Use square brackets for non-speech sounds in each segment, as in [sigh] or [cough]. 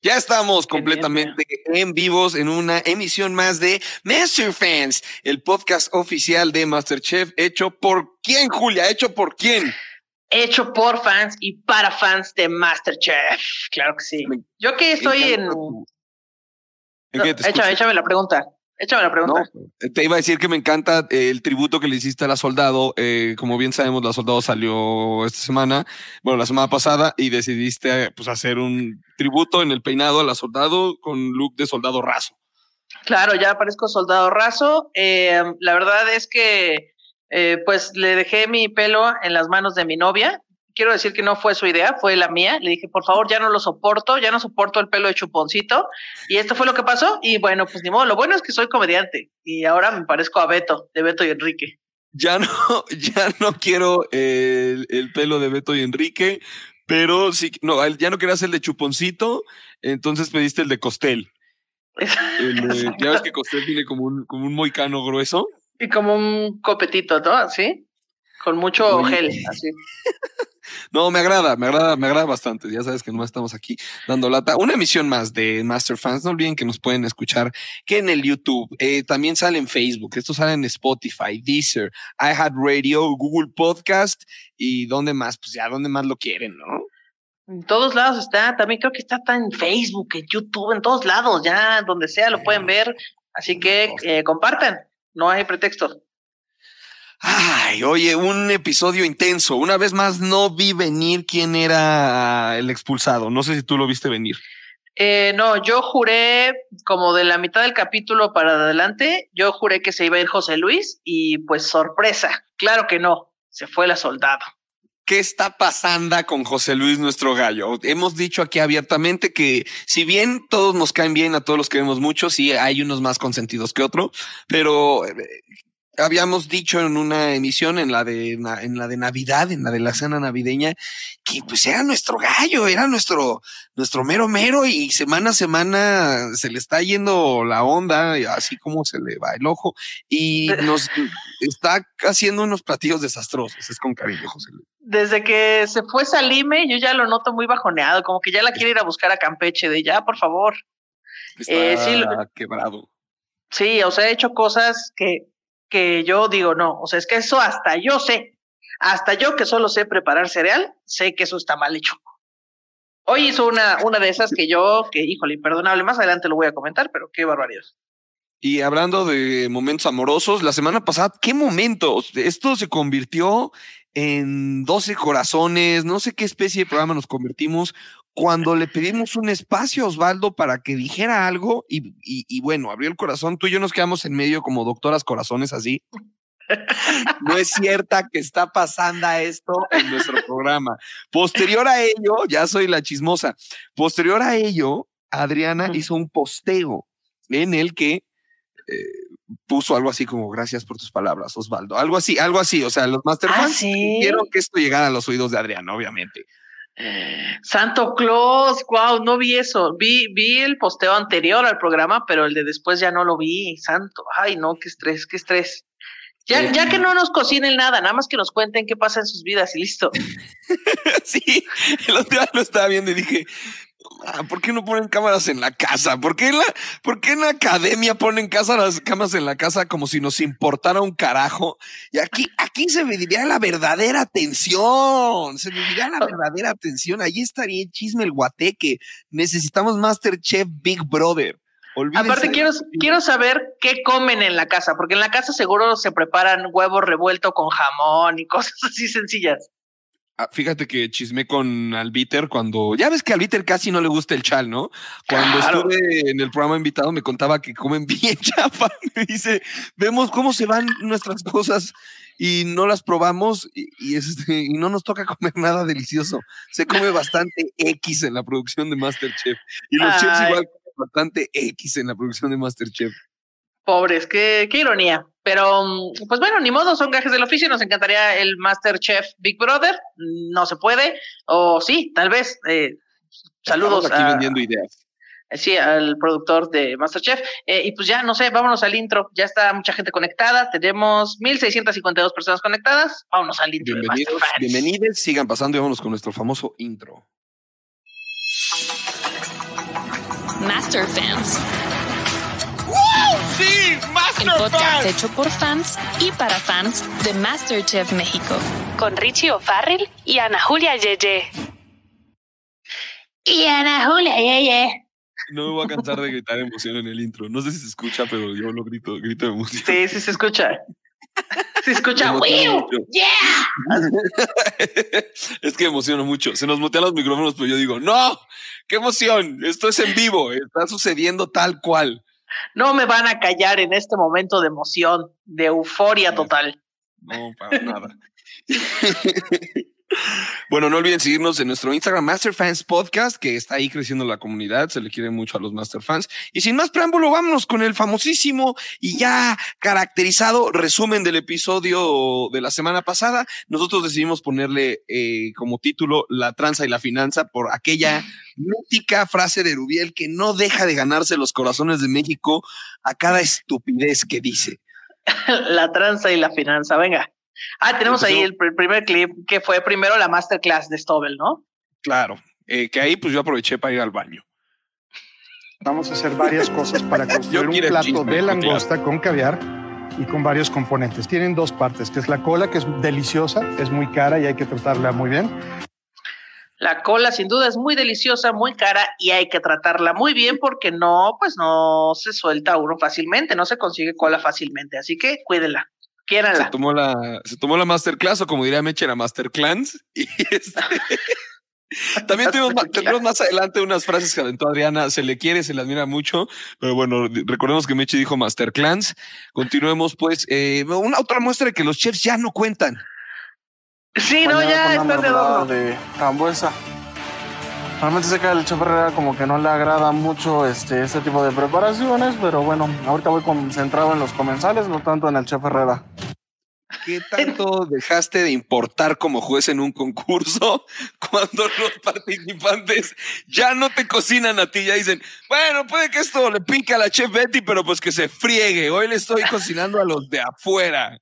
Ya estamos completamente en vivos en una emisión más de Master Fans, el podcast oficial de Masterchef, hecho por quién, Julia, hecho por quién. Hecho por fans y para fans de Masterchef. Claro que sí. Yo que estoy en. ¿En qué te échame, échame la pregunta. Échame la pregunta. te iba a decir que me encanta eh, el tributo que le hiciste a la Soldado. Eh, como bien sabemos, la Soldado salió esta semana, bueno, la semana pasada, y decidiste pues, hacer un tributo en el peinado a la Soldado con look de soldado raso. Claro, ya parezco soldado raso. Eh, la verdad es que, pues, le dejé mi pelo en las manos de mi novia quiero decir que no fue su idea, fue la mía. Le dije, por favor, ya no lo soporto, ya no soporto el pelo de chuponcito. Y esto fue lo que pasó. Y bueno, pues ni modo, lo bueno es que soy comediante y ahora me parezco a Beto, de Beto y Enrique. Ya no, [laughs] ya no quiero el, pelo de Beto y Enrique, pero sí, no, ya no querías el de chuponcito, entonces pediste el de Costel. [laughs] ya ves que Costel tiene como un, como un moicano grueso. Y como un copetito, ¿no? Así. Con mucho gel, así. [laughs] No, me agrada, me agrada, me agrada bastante. Ya sabes que no estamos aquí dando lata. Una emisión más de Master Fans. No olviden que nos pueden escuchar que en el YouTube. Eh, también sale en Facebook. Esto sale en Spotify, Deezer, iHeartRadio, Google Podcast y donde más, pues ya donde más lo quieren, ¿no? En todos lados está. También creo que está, en Facebook, en YouTube, en todos lados. Ya donde sea lo pueden ver. Así que eh, compartan. No hay pretexto. Ay, oye, un episodio intenso. Una vez más no vi venir quién era el expulsado. No sé si tú lo viste venir. Eh, no, yo juré como de la mitad del capítulo para adelante, yo juré que se iba a ir José Luis y pues sorpresa, claro que no, se fue la soldado. ¿Qué está pasando con José Luis, nuestro gallo? Hemos dicho aquí abiertamente que si bien todos nos caen bien, a todos los queremos mucho, sí hay unos más consentidos que otro, pero eh, habíamos dicho en una emisión, en la de en la de Navidad, en la de la cena navideña, que pues era nuestro gallo, era nuestro, nuestro mero mero, y semana a semana se le está yendo la onda, así como se le va el ojo, y [laughs] nos está haciendo unos platillos desastrosos, es con cariño, José Luis. Desde que se fue Salime, yo ya lo noto muy bajoneado, como que ya la quiere ir a buscar a Campeche, de ya, por favor. Está eh, sí, quebrado. Sí, o sea, he hecho cosas que que yo digo, no, o sea, es que eso hasta yo sé, hasta yo que solo sé preparar cereal, sé que eso está mal hecho. Hoy hizo una, una de esas que yo, que híjole, imperdonable, más adelante lo voy a comentar, pero qué barbaridad. Y hablando de momentos amorosos, la semana pasada, ¿qué momentos? Esto se convirtió en 12 corazones, no sé qué especie de programa nos convertimos cuando le pedimos un espacio a Osvaldo para que dijera algo y, bueno, abrió el corazón, tú y yo nos quedamos en medio como doctoras corazones así. [laughs] No es cierta que está pasando esto en nuestro programa. Posterior a ello, ya soy la chismosa. Posterior a ello, Adriana hizo un posteo en el que eh, puso algo así como gracias por tus palabras, Osvaldo. Algo así, algo así. O sea, los Masterfans ¿Ah, quiero que esto llegara a los oídos de Adriana, obviamente. Santo Claus, wow, no vi eso. Vi, vi el posteo anterior al programa, pero el de después ya no lo vi. Santo, ay, no, qué estrés, qué estrés. Ya, ya que no nos cocinen nada, nada más que nos cuenten qué pasa en sus vidas y listo. [laughs] sí, el otro día lo estaba viendo y dije, ¿Por qué no ponen cámaras en la casa? ¿Por qué en la, por qué en la academia ponen cámaras en la casa como si nos importara un carajo? Y aquí, aquí se diría la verdadera atención. Se diría la verdadera atención. Allí estaría el chisme, el guateque. Necesitamos Masterchef Big Brother. Aparte, quiero, quiero saber qué comen en la casa, porque en la casa seguro se preparan huevos revuelto con jamón y cosas así sencillas. Ah, fíjate que chismé con Albiter cuando. Ya ves que a Albiter casi no le gusta el chal, ¿no? Cuando estuve en el programa invitado me contaba que comen [laughs] bien chafa. Me dice: Vemos cómo se van nuestras cosas y no las probamos y, este, y no nos toca [laughs] comer nada delicioso. Se come bastante X en la producción de Masterchef. Y los chefs igual comen bastante X en la producción de Masterchef. Pobres, qué, qué ironía. Pero, pues bueno, ni modo, son gajes del oficio. Nos encantaría el Masterchef Big Brother. No se puede. O sí, tal vez. Eh, saludos. aquí vendiendo ideas. Eh, sí, al productor de Masterchef. Eh, y pues ya, no sé, vámonos al intro. Ya está mucha gente conectada. Tenemos 1.652 personas conectadas. Vámonos al intro. Bienvenidos, bienvenidos. Sigan pasando y vámonos con nuestro famoso intro. Master Fans. ¡Sí! El podcast hecho por fans y para fans de Masterchef México. Con Richie O'Farrell y Ana Julia Yeye. Y Ana Julia Yeye. No me voy a cansar de gritar emoción en el intro. No sé si se escucha, pero yo lo grito, grito de emoción. Sí, sí se escucha. Se escucha. ¡Yeah! es que emociono mucho. Se nos mutean los micrófonos, pero yo digo, ¡No! ¡Qué emoción! Esto es en vivo. Está sucediendo tal cual. No me van a callar en este momento de emoción, de euforia total. No, para nada. [laughs] Bueno, no olviden seguirnos en nuestro Instagram Masterfans Podcast, que está ahí creciendo la comunidad, se le quiere mucho a los Masterfans. Y sin más preámbulo, vámonos con el famosísimo y ya caracterizado resumen del episodio de la semana pasada. Nosotros decidimos ponerle eh, como título La tranza y la finanza por aquella mítica frase de Rubiel que no deja de ganarse los corazones de México a cada estupidez que dice. [laughs] la tranza y la finanza, venga. Ah, tenemos ahí el, el, primer clip que fue primero la masterclass de Stobel, ¿no? Claro, eh, que ahí pues yo aproveché para ir al baño. Vamos a hacer varias cosas para [laughs] construir un plato chisme, de langosta con caviar y con varios componentes. Tienen dos partes, que es la cola, que es deliciosa, es muy cara y hay que tratarla muy bien. La cola sin duda es muy deliciosa, muy cara y hay que tratarla muy bien porque no, pues no se suelta uno fácilmente, no se consigue cola fácilmente, así que cuídenla. Quiéranla. Se tomó la, se tomó la masterclass o como diría Meche, la masterclass. [laughs] Y este, [laughs] también tenemos, tendremos más adelante unas frases que aventó Adriana. Se le quiere, se le admira mucho. Pero bueno, recordemos que Meche dijo masterclass. Continuemos pues. Eh, una otra muestra de que los chefs ya no cuentan. Sí, no, ya están de de frambuesa. Realmente sé que al chef Herrera como que no le agrada mucho este, este tipo de preparaciones, pero bueno, ahorita voy concentrado en los comensales, no tanto en el chef Herrera. ¿Qué tanto dejaste de importar como juez en un concurso [laughs] cuando los participantes ya no te cocinan a ti? Ya dicen, bueno, puede que esto le pique a la chef Betty, pero pues que se friegue. Hoy le estoy cocinando a los de afuera.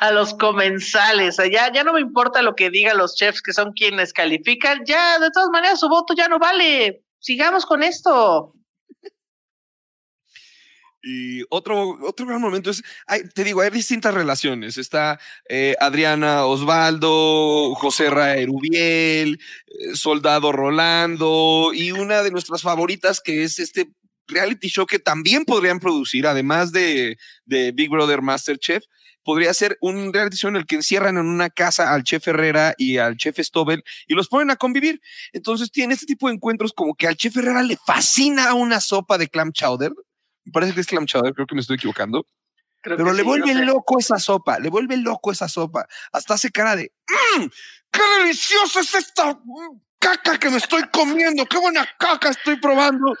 A los comensales. Ya, ya no me importa lo que digan los chefs que son quienes califican. Ya, de todas maneras, su voto ya no vale. Sigamos con esto. Y otro, otro gran momento es, hay, te digo, hay distintas relaciones. Está eh, Adriana Osvaldo, José Raerubiel, eh, Soldado Rolando y una de nuestras favoritas que es este reality show que también podrían producir, además de, de Big Brother Masterchef, podría ser un reality show en el que encierran en una casa al chef Herrera y al chef Stobel y los ponen a convivir. Entonces tiene este tipo de encuentros como que al chef Herrera le fascina una sopa de clam chowder me parece que es clam chowder, creo que me estoy equivocando. Creo Pero le sí, vuelve no sé. loco esa sopa, le vuelve loco esa sopa. Hasta hace cara de, "Mm, ¡qué deliciosa es esta mm, caca que me estoy comiendo! ¡Qué buena caca estoy probando!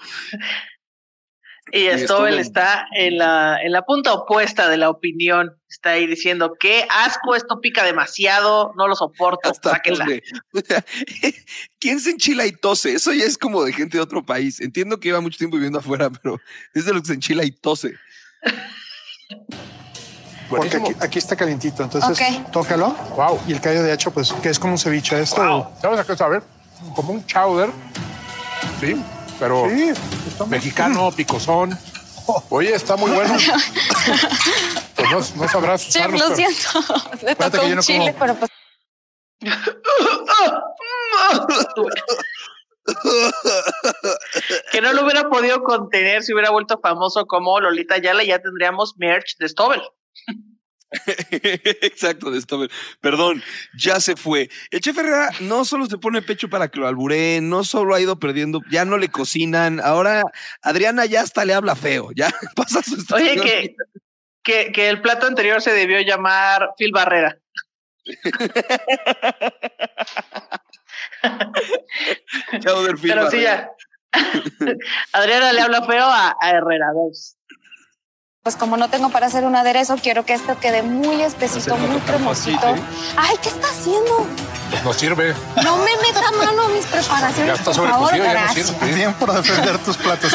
Y Stobel- está en la, en la punta opuesta de la opinión. Está ahí diciendo, qué asco, esto pica demasiado, no lo soporto, Hasta sáquenla. donde- [laughs] o sea, [laughs] ¿Quién se enchila y tose? Eso ya es como de gente de otro país. Entiendo que lleva mucho tiempo viviendo afuera, pero es de los que se enchila y tose. Porque aquí, aquí está calientito, entonces Ok. tócalo. Wow. Y el callo de hacho, pues, que es como un ceviche esto. Wow. ¿Sabes a qué sabe? Como un chowder. Sí, pero Sí, mexicano, picosón. [laughs] Oye, está muy bueno. Pues no, no sabrás lo pero- siento. [laughs] Le Acuérdate tocó un no chile, como- pero pues [laughs] que no lo hubiera podido contener si hubiera vuelto famoso como Lolita Yala, ya tendríamos merch de Stobel. [laughs] Exacto, de Stobel. Perdón, ya se fue. El chef Herrera no solo se pone pecho para que lo albureen, no solo ha ido perdiendo, ya no le cocinan. Ahora Adriana ya hasta le habla feo, ya [laughs] pasa su Oye, que, que, que el plato anterior se debió llamar Phil Barrera. [laughs] Chowder Phil Pero sí, Barrera. ya. Adriana le habla feo a, a Herrera. ¿ves? Pues como no tengo para hacer un aderezo, quiero que esto quede muy espesito, muy cremosito. fácil, Ay, ¿qué está haciendo? Pues no sirve. No me meta mano a mis Ya preparaciones, está por favor, sobrecocido, ya no gracias. sirve. Bien por defender tus platos.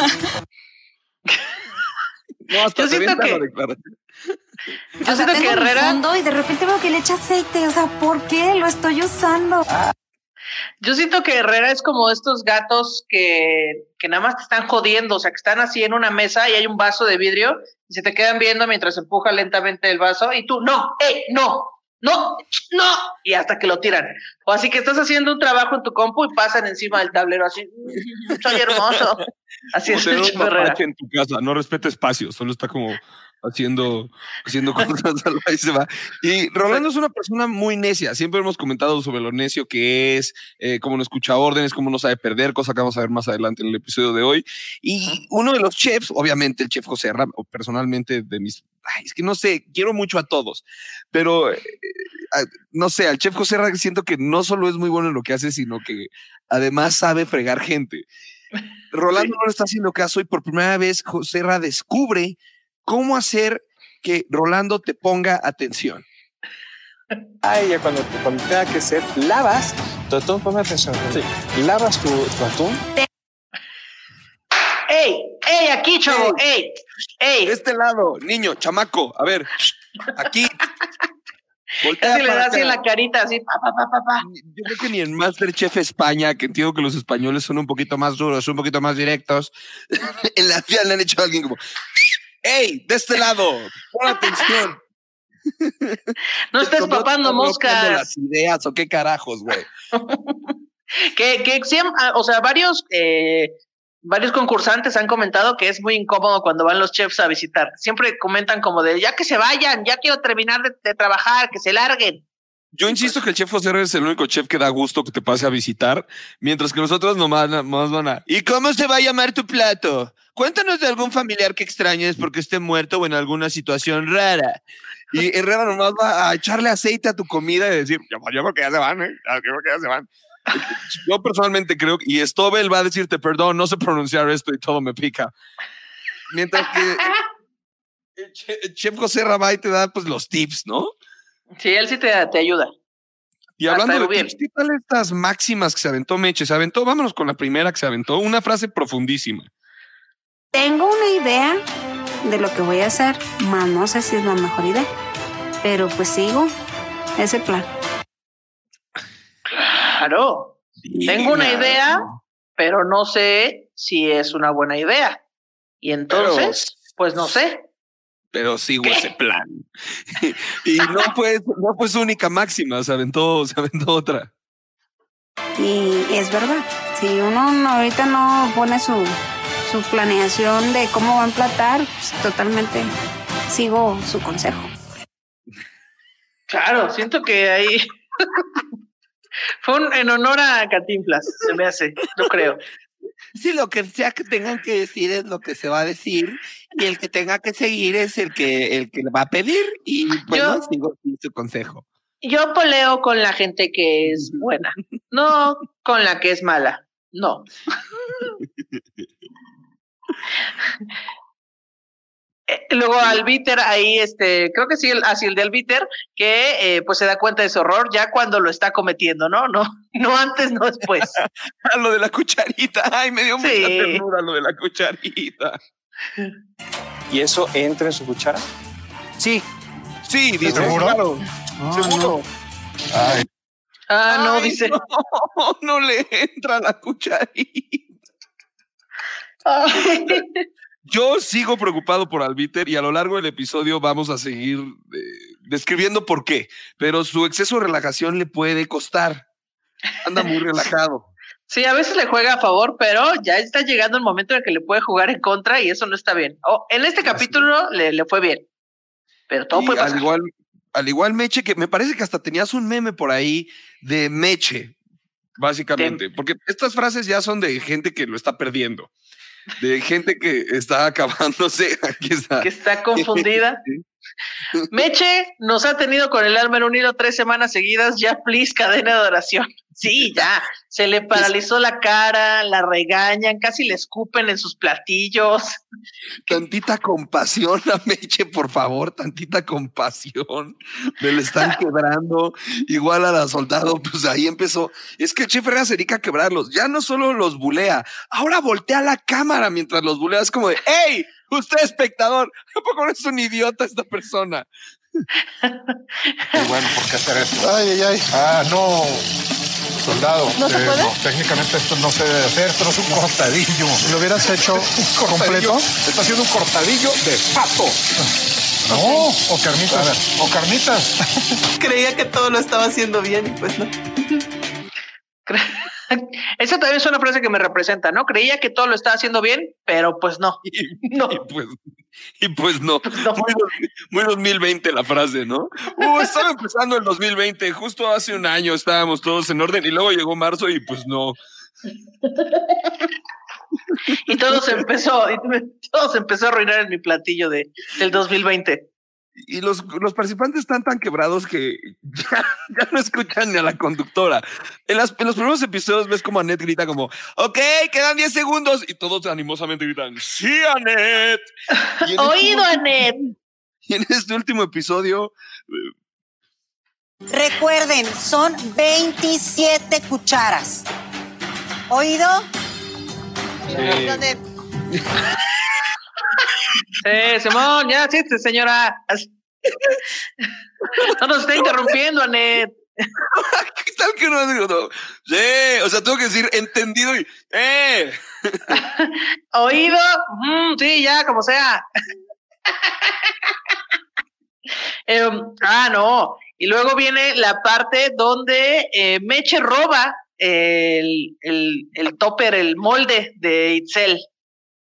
No, hasta Yo siento que-. Yo O sea, siento tengo que Herrera. y de repente veo que le echa aceite. O sea, ¿por qué lo estoy usando? Yo siento que Herrera es como estos gatos que, que nada más te están jodiendo, o sea, que están así en una mesa y hay un vaso de vidrio y se te quedan viendo mientras empuja lentamente el vaso y tú, no, eh, no, no, no, y hasta que lo tiran. O así que estás haciendo un trabajo en tu compu y pasan encima del tablero así, mm, soy hermoso. [laughs] Así es el Herrera. en tu casa, no respeta espacio, solo está como haciendo, haciendo cosas [laughs] y se va. Y Rolando es una persona muy necia. Siempre hemos comentado sobre lo necio que es, eh, cómo no escucha órdenes, cómo no sabe perder, cosa que vamos a ver más adelante en el episodio de hoy. Y uno de los chefs, obviamente el chef José Ram, o personalmente de mis. es que no sé, quiero mucho a todos, pero eh, no sé, al chef José Ram siento que no solo es muy bueno en lo que hace, sino que además sabe fregar gente. [laughs] Rolando no le está haciendo caso y por primera vez José Ra descubre cómo hacer que Rolando te ponga atención. Ay, ya cuando, cuando tenga que ser, lavas tu atún, ponme atención. Sí. Lavas tu, tu atún. ¡Ey! ¡Ey! Aquí, chavo. ¡Ey! ¡Ey! De este lado, niño, chamaco. A ver, aquí. Voltea le das así en la carita, así, pa, pa, pa, pa, Yo creo que ni en Masterchef España, que entiendo que los españoles son un poquito más duros, un poquito más directos, [laughs] en la vida le han hecho a alguien como, ¡Ey! De este lado, pon atención. No estés papando moscas. las ideas o qué carajos, güey. [laughs] que, que ah, o sea, varios, eh, varios concursantes han comentado que es muy incómodo cuando van los chefs a visitar. Siempre comentan como de, ya que se vayan, ya quiero terminar de, trabajar, que se larguen. Yo insisto que el chef José es el único chef que da gusto que te pase a visitar, mientras que nosotros nomás, nomás van a. ¿Y cómo se va a llamar tu plato? Cuéntanos de algún familiar que extrañes porque esté muerto o en alguna situación rara. Y [laughs] Herrera nomás va a echarle aceite a tu comida y decir, yo, creo que ya se van, ¿eh? Yo creo que ya se van. [laughs] Yo personalmente creo, y Stobel va a decirte, perdón, no sé pronunciar esto y todo me pica. Mientras que [laughs] el chef José Rabay te da pues los tips, ¿no? Sí, él sí te, te ayuda. Y hablando de tips, ¿qué tal estas máximas que se aventó Meche? Se aventó, vámonos con la primera que se aventó, una frase profundísima. Tengo una idea de lo que voy a hacer, más no sé si es la mejor idea, pero pues sigo ese plan. Claro, tengo una idea, pero no sé si es una buena idea. Y entonces, pues no sé. Pero sigo ese plan. [laughs] y no fue, no fue su única máxima, se aventó, se aventó otra. Y es verdad, si uno ahorita no pone su su planeación de cómo va a emplatar, pues, totalmente sigo su consejo. Claro, siento que ahí [laughs] fue en honor a Cantinflas, se me hace, no creo. Sí, lo que sea que tengan que decir es lo que se va a decir y el que tenga que seguir es el que el que va a pedir y bueno, sigo su consejo. Yo poleo con la gente que es buena, no con la que es mala, no. [laughs] Eh, luego Albiter ahí, este, creo que sí, así el de Albiter, que eh, pues se da cuenta de su horror ya cuando lo está cometiendo, ¿no? No, no antes, no después. [laughs] lo de la cucharita, ay, me dio mucha ternura lo de la cucharita. ¿Y eso entra en su cuchara? Sí, sí, dice. ¿Seguro? Seguro. Ah, no, dice. No, no le entra la cucharita. [laughs] Yo sigo preocupado por Albiter y a lo largo del episodio vamos a seguir eh, describiendo por qué, pero su exceso de relajación le puede costar. Anda muy [laughs] relajado. Sí, a veces le juega a favor, pero ya está llegando el momento en que le puede jugar en contra y eso no está bien. Oh, en este capítulo le, le, fue bien, pero todo puede pasar. Al igual, al igual Meche, que me parece que hasta tenías un meme por ahí de Meche, básicamente, porque estas frases ya son de gente que lo está perdiendo de gente que está acabándose. [laughs] Aquí está. Que está confundida. [laughs] Meche nos ha tenido con el alma en un hilo tres semanas seguidas, ya please, cadena de oración. Sí, ya, se le paralizó la cara, la regañan, casi le escupen en sus platillos. Tantita compasión a Meche, por favor, tantita compasión. Me le están [laughs] quebrando. Igual a la soldado, pues ahí empezó. Es que el chef Herrera se dedica a quebrarlos. Ya no solo los bulea, ahora voltea la cámara mientras los bulea. Es como de, ¡Ey! Usted espectador, ¿a no es un idiota esta persona? Y bueno, ¿por qué hacer esto? Ay, ay, ay. Ah, no. Soldado. ¿No se eh, puede? técnicamente esto no se debe hacer, esto no es un cortadillo. ¿Lo hubieras hecho [laughs] completo? Está haciendo un cortadillo de pato. No, o carnitas. O carnitas. Creía que todo lo estaba haciendo bien y pues no. [laughs] [laughs] Esa también es una frase que me representa, ¿no? Creía que todo lo estaba haciendo bien, pero pues no. [laughs] No. Y pues, y pues no. No. Muy, dos- muy 2020 la frase, ¿no? Uh, [laughs] estaba empezando el 2020, justo hace un año estábamos todos en orden y luego llegó marzo y pues no. Y todo se empezó, y todo se empezó a arruinar en mi platillo de, del 2020. Y los, los participantes están tan quebrados que [laughs] ya, ya no escuchan ni a la conductora. En, las- en los primeros episodios ves como Annette grita como, ok, quedan 10 segundos. Y todos animosamente gritan, sí, Annette. Este Oído, último- Anet. Y en este último episodio, Recuerden, son 27 cucharas. ¿Oído? eh, [laughs] Eh, Simón, ya, sí, señora. No nos está interrumpiendo, Anet. [laughs] ¿qué tal que no? No, sí, o sea, tengo que decir entendido y, eh. [laughs] Oído, Ujú, sí, ya, como sea. [laughs] Em, ah, no. Y luego viene la parte donde eh, Meche roba el, el, el topper, el molde de Itzel.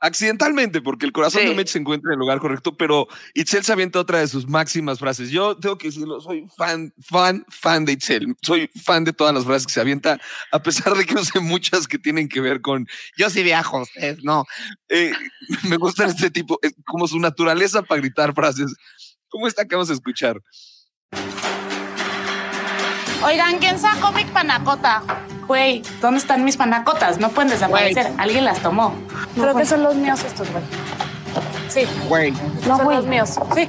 Accidentalmente, porque el corazón Sí. de Mitch se encuentra en el lugar correcto, pero Itzel se avienta otra de sus máximas frases. Yo tengo que decirlo, soy fan, fan, fan de Itzel. Soy fan de todas las frases que se avienta, a pesar de que no sé muchas que tienen que ver con yo sí viajo, ustedes no. Eh, [laughs] me gustan este tipo, es como su naturaleza para gritar frases. ¿Cómo está que vamos a escuchar? Oigan, ¿quién sacó mi panacota? Güey, ¿dónde están mis panacotas? No pueden desaparecer. Alguien las tomó. Creo que son los míos estos, güey. Sí, Güey. No, son güey. los míos. Sí.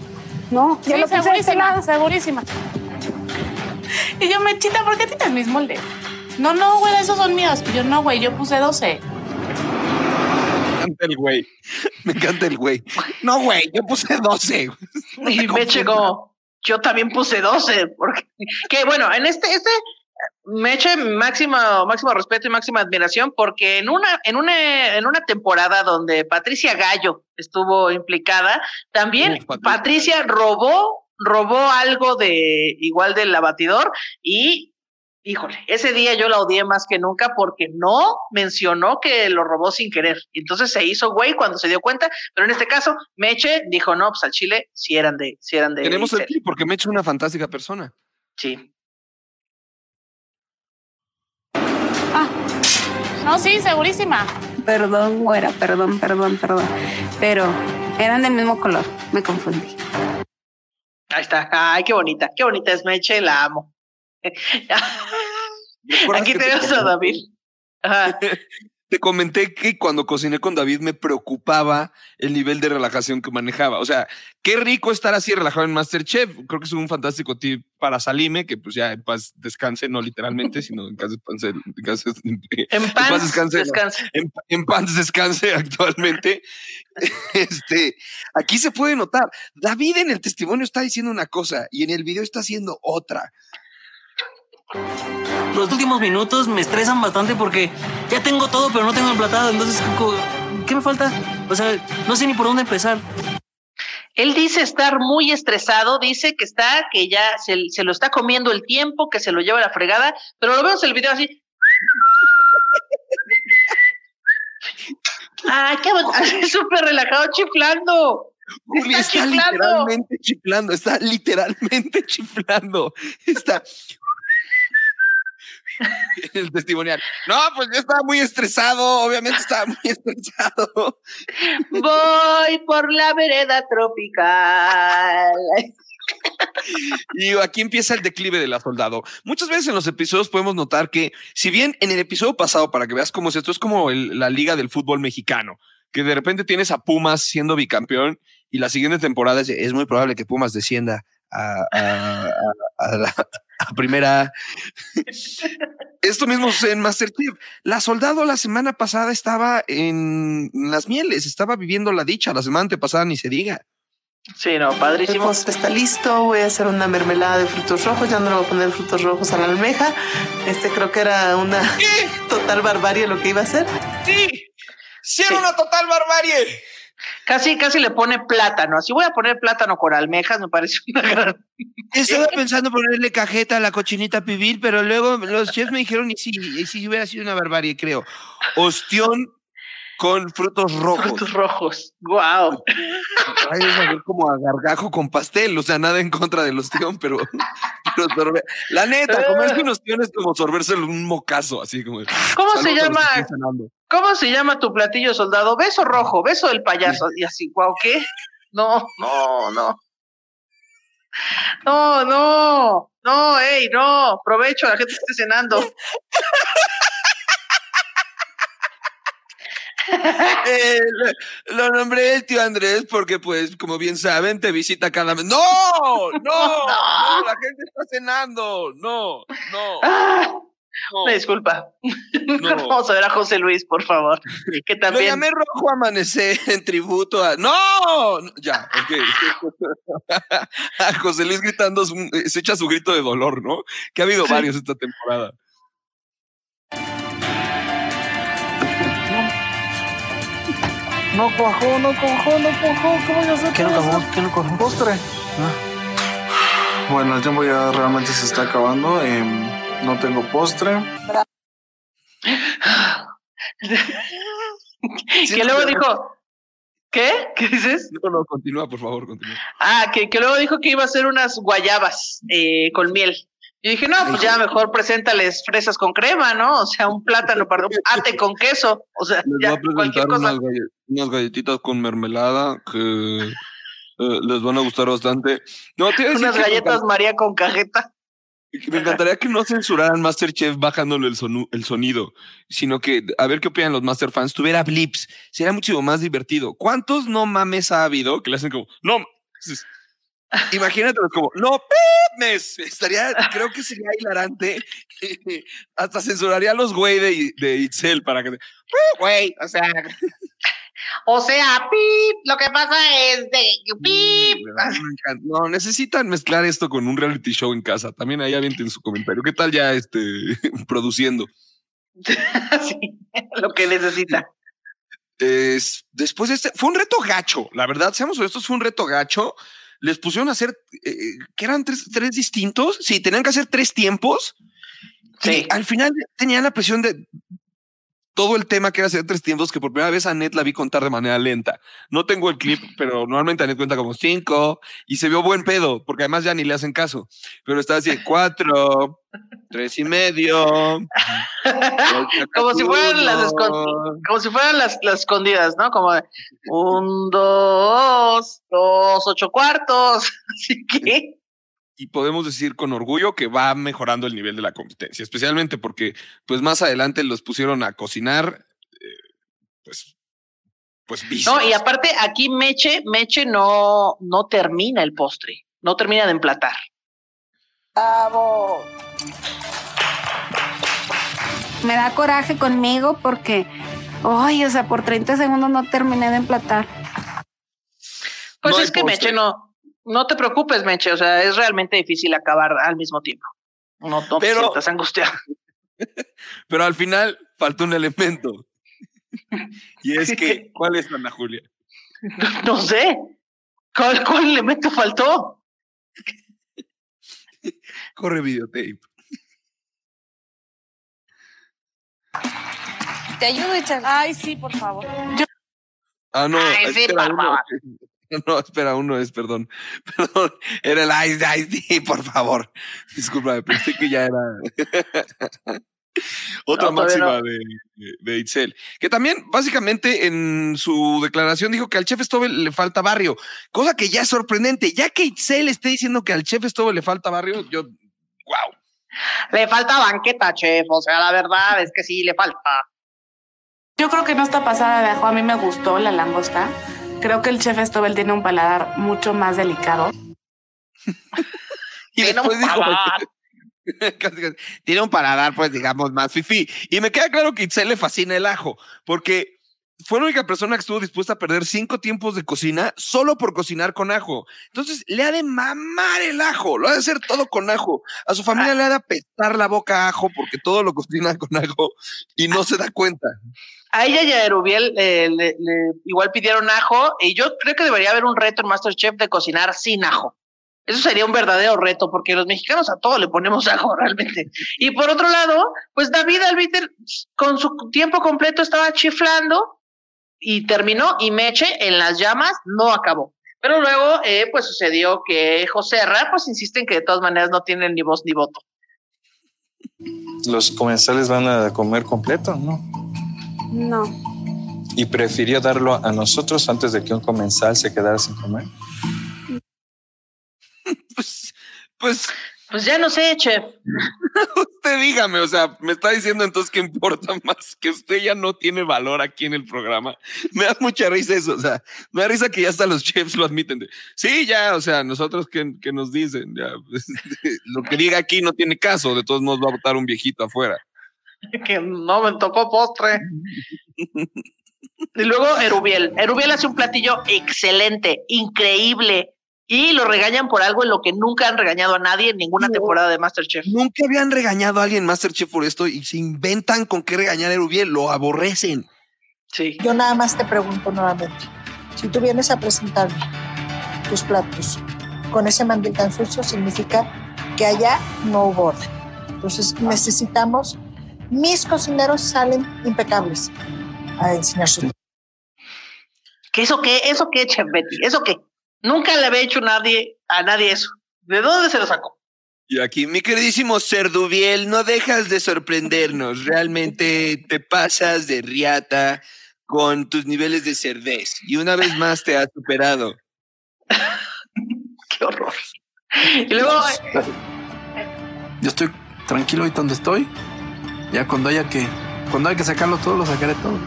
No, yo Sí, lo este segurísima, lado. segurísima. [laughs] Y yo, Mechita, ¿por qué tienes mis moldes? No, no, güey, esos son míos. Y yo, no, güey, yo puse 12. Me encanta el güey. Me encanta el güey. No, güey, yo puse 12. Y [laughs] Meche como, yo también puse 12, porque, que bueno, en este, este, Meche, máximo, máximo respeto y máxima admiración, porque en una, en una, en una temporada donde Patricia Gallo estuvo implicada, también Uf, Patricia. Patricia robó, robó algo de, igual del abatidor, y híjole, ese día yo la odié más que nunca porque no mencionó que lo robó sin querer. Y entonces se hizo güey cuando se dio cuenta, pero en este caso, Meche dijo, no, pues al Chile sí eran de, sí eran de. Tenemos el Itzel". clip porque me he hecho una fantástica persona. Sí. No, sí, segurísima. Perdón, güera, perdón, perdón, perdón. Pero eran del mismo color. Me confundí. Ahí está. Ay, qué bonita, qué bonita es Meche, la amo. ¿Recuerdas Aquí tenemos a David. Ajá. [laughs] Te comenté que cuando cociné con David me preocupaba el nivel de relajación que manejaba. O sea, qué rico estar así relajado en Masterchef. Creo que es un fantástico tip para Salime, que pues ya en paz descanse, no literalmente, sino en paz descanse. En, paz- En paz, descanse. En, en paz descanse actualmente. [laughs] este, aquí se puede notar. David en el testimonio está diciendo una cosa y en el video está haciendo otra. Los últimos minutos me estresan bastante porque ya tengo todo, pero no tengo emplatado. Entonces, ¿qué me falta? O sea, no sé ni por dónde empezar. Él dice estar muy estresado, dice que está, que ya se, se lo está comiendo el tiempo, que se lo lleva a la fregada, pero lo vemos en el video así. Ay, qué [laughs] súper relajado, chiflando. Juli Está está, chiflando. literalmente chiflando, está literalmente [laughs] chiflando. Está [laughs] el testimonial. No, pues yo estaba muy estresado, obviamente estaba muy [laughs] estresado. Voy por la vereda tropical. Y aquí empieza el declive de la soldado. Muchas veces en los episodios podemos notar que, si bien en el episodio pasado, para que veas cómo es esto, es como el- la liga del fútbol mexicano, que de repente tienes a Pumas siendo bicampeón y la siguiente temporada es, es muy probable que Pumas descienda a, a- a- a la- [laughs] a primera. Esto mismo sucede en Masterchef. La soldado la semana pasada estaba en las mieles, estaba viviendo la dicha, la semana antepasada ni se diga. Sí, no, padrísimo. El postre está listo. Voy a hacer una mermelada de frutos rojos. Ya no le voy a poner frutos rojos a la almeja. Este creo que era una total barbarie lo que iba a hacer. Sí, sí era una total barbarie. Casi, casi le pone plátano. Así voy a poner plátano con almejas, me parece una gran. [laughs] Estaba pensando ponerle cajeta a la cochinita pibil, pero luego los chefs me dijeron, y si, y si hubiera sido una barbarie, creo. Ostión con frutos rojos. Frutos rojos. Wow. [laughs] Ay, es a ver como a gargajo con pastel, o sea, nada en contra del ostión, pero, [laughs] pero sorbe- la neta, comerse un ostión es como sorberse un mocazo, así como. ¿Cómo se llama? ¿Cómo se llama tu platillo soldado? Beso rojo, beso del payaso. Y así, wow, ¿qué? No, no, no. No, no, no, ey, no. Provecho, la gente está cenando. [laughs] Eh, lo, lo nombré el tío Andrés porque, pues, como bien saben, te visita cada mes. ¡No! [laughs] ¡No! ¡No! La gente está cenando. No, no. Ah, no. Una disculpa. [laughs] Vamos a ver a José Luis, por favor. [laughs] Que Lo también. llamé Rojo Amanecer en tributo a. ¡No! Ya, ok. [laughs] a José Luis gritando, se echa su grito de dolor, ¿no? Que ha habido varios esta temporada. No cuajó, no cuajó, no cuajó. ¿Cómo ya sé ¿Qué no cojó? ¿Qué no cojó? Postre. Bueno, el tiempo ya realmente se está acabando. em, no tengo postre. [laughs] que luego dijo. ¿Qué? ¿Qué dices? No, no, continúa, por favor, continúa. Ah, que, que luego dijo que iba a hacer unas guayabas eh, con miel. Y dije, no, pues ya mejor preséntales fresas con crema, ¿no? O sea, un plátano, perdón, ate con queso. O sea, Les ya, voy a cualquier presentar cosa. unas, galle- unas galletitas con mermelada que eh, les van a gustar bastante. No, Unas galletas María con cajeta. Me encantaría que no censuraran Masterchef bajándole el, sonu- el sonido, sino que a ver qué opinan los Master fans. Tuviera blips, sería mucho más divertido. ¿Cuántos no mames ha habido que le hacen como, no, mames"? imagínate como, no mames, estaría, creo que sería hilarante. [laughs] Hasta censuraría a los güey de, de Itzel para que, güey, o sea, O sea, pip, lo que pasa es de pip. No, necesitan mezclar esto con un reality show en casa. También ahí avienten su comentario. ¿Qué tal ya este [laughs] produciendo? [laughs] Sí, lo que necesita. Es- después de este, fue un reto gacho, la verdad, seamos honestos, fue un reto gacho. Les pusieron a hacer, eh, que eran tres, tres distintos. Sí, tenían que hacer tres tiempos. Y al final tenían la presión de todo el tema que era hacer tres tiempos, que por primera vez a Net la vi contar de manera lenta. No tengo el clip, pero normalmente a Net cuenta como cinco y se vio buen pedo, porque además ya ni le hacen caso. Pero estaba así, cuatro, [laughs] tres y medio. como si fueran las como si fueran las, las escondidas, ¿no? Como un, dos, dos, ocho cuartos. [laughs] Así que y podemos decir con orgullo que va mejorando el nivel de la competencia, especialmente porque pues más adelante los pusieron a cocinar, eh, pues, pues vicios. no, y aparte aquí Meche, Meche no, no termina el postre, no termina de emplatar. Bravo. Me da coraje conmigo porque, ay, o sea, por 30 segundos no terminé de emplatar. Pues No es que postre. Meche no, no te preocupes, Meche, o sea, es realmente difícil acabar al mismo tiempo. No, no te Pero- sientas angustiado. [laughs] Pero al final falta un elemento. [laughs] y es que, ¿cuál es Ana Julia? No sé. ¿Cuál, cuál elemento faltó? Corre videotape. Te ayudo, Itzel. Ay, sí, por favor. Ah, no, Ay, sí, por favor. [laughs] No, espera, uno es, perdón. [laughs] Perdón, era el Ice Ice D, por favor. Disculpa, pensé que ya era. [laughs] Otra No, máxima no. de, de Itzel. Que también, básicamente, en su declaración dijo que al chef Stobel le falta barrio, cosa que ya es sorprendente. Ya que Itzel esté diciendo que al chef Stobel le falta barrio, yo, wow. Le falta banqueta, chef. O sea, la verdad es que sí, le falta. Yo creo que no está pasada de ajo. A mí me gustó la langosta. Creo que el chef Stobel tiene un paladar mucho más delicado. [laughs] Y después dijo, [laughs] tiene un paladar, pues digamos, más fifi. Y me queda claro que a Itzel le fascina el ajo, porque fue la única persona que estuvo dispuesta a perder cinco tiempos de cocina solo por cocinar con ajo. Entonces le ha de mamar el ajo, lo ha de hacer todo con ajo. A su familia le ha de apestar la boca a ajo porque todo lo cocina con ajo y no se da cuenta. A ella y a Erubiel eh, le, igual pidieron ajo y yo creo que debería haber un reto en Masterchef de cocinar sin ajo. Eso sería un verdadero reto, porque los mexicanos a todo le ponemos [laughs] ajo realmente. Y por otro lado, pues David Albiter con su tiempo completo estaba chiflando y terminó y Meche en las llamas no acabó. Pero luego, eh, pues sucedió que José Herrera, pues insisten que de todas maneras no tienen ni voz ni voto. Los comensales van a comer completo, ¿no? No. ¿Y prefirió darlo a nosotros antes de que un comensal se quedara sin comer? [laughs] pues, pues pues ya no sé, chef. [laughs] usted dígame, o sea, me está diciendo entonces que importa [laughs] más que usted ya no tiene valor aquí en el programa. Me da mucha risa eso, o sea, me da risa que ya hasta los chefs lo admiten. sí, ya, o sea, nosotros que, nos dicen, ya, [laughs] lo que diga aquí no tiene caso, de todos modos va a votar un viejito afuera. Que no me tocó postre. y luego Erubiel. Erubiel hace un platillo excelente, increíble y lo regañan por algo en lo que nunca han regañado a nadie en ninguna temporada de Masterchef. Nunca habían regañado a alguien en Masterchef por esto y se inventan con qué regañar a Erubiel, lo aborrecen. Sí. Yo nada más te pregunto nuevamente, si tú vienes a presentarme tus platos con ese mandil tan sucio, significa que allá no hubo orden. Entonces necesitamos, mis cocineros salen impecables a enseñar su... ¿Qué eso qué? ¿Eso qué, Chef Betty? ¿Eso qué? Nunca le había hecho nadie, a nadie eso. ¿De dónde se lo sacó? Y aquí, mi queridísimo Cerdubiel, no dejas de sorprendernos. Realmente [laughs] te pasas de riata con tus niveles de cerdez. Y una vez más te has superado. [laughs] Qué horror. Y luego. Yo estoy tranquilo ahorita donde estoy. Ya cuando haya que, cuando hay que sacarlo todo, lo sacaré todo.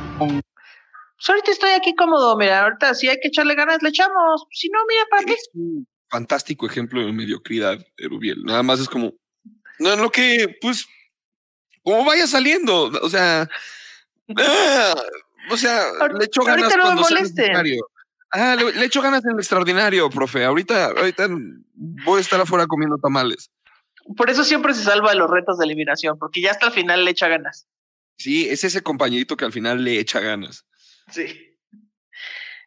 Pues ahorita estoy aquí cómodo, mira, ahorita si hay que echarle ganas, le echamos. Si no, mira, ¿para qué? Es un fantástico ejemplo de mediocridad, Erubiel. Nada más es como, no, lo que, pues, como vaya saliendo, o sea, ah, o sea, le echo ganas no cuando sea necesario. Ah, le, le, echo ganas en el extraordinario, profe. Ahorita, ahorita voy a estar afuera comiendo tamales. Por eso siempre se salva de los retos de eliminación, porque ya hasta el final le echa ganas. Sí, es ese compañerito que al final le echa ganas. Sí.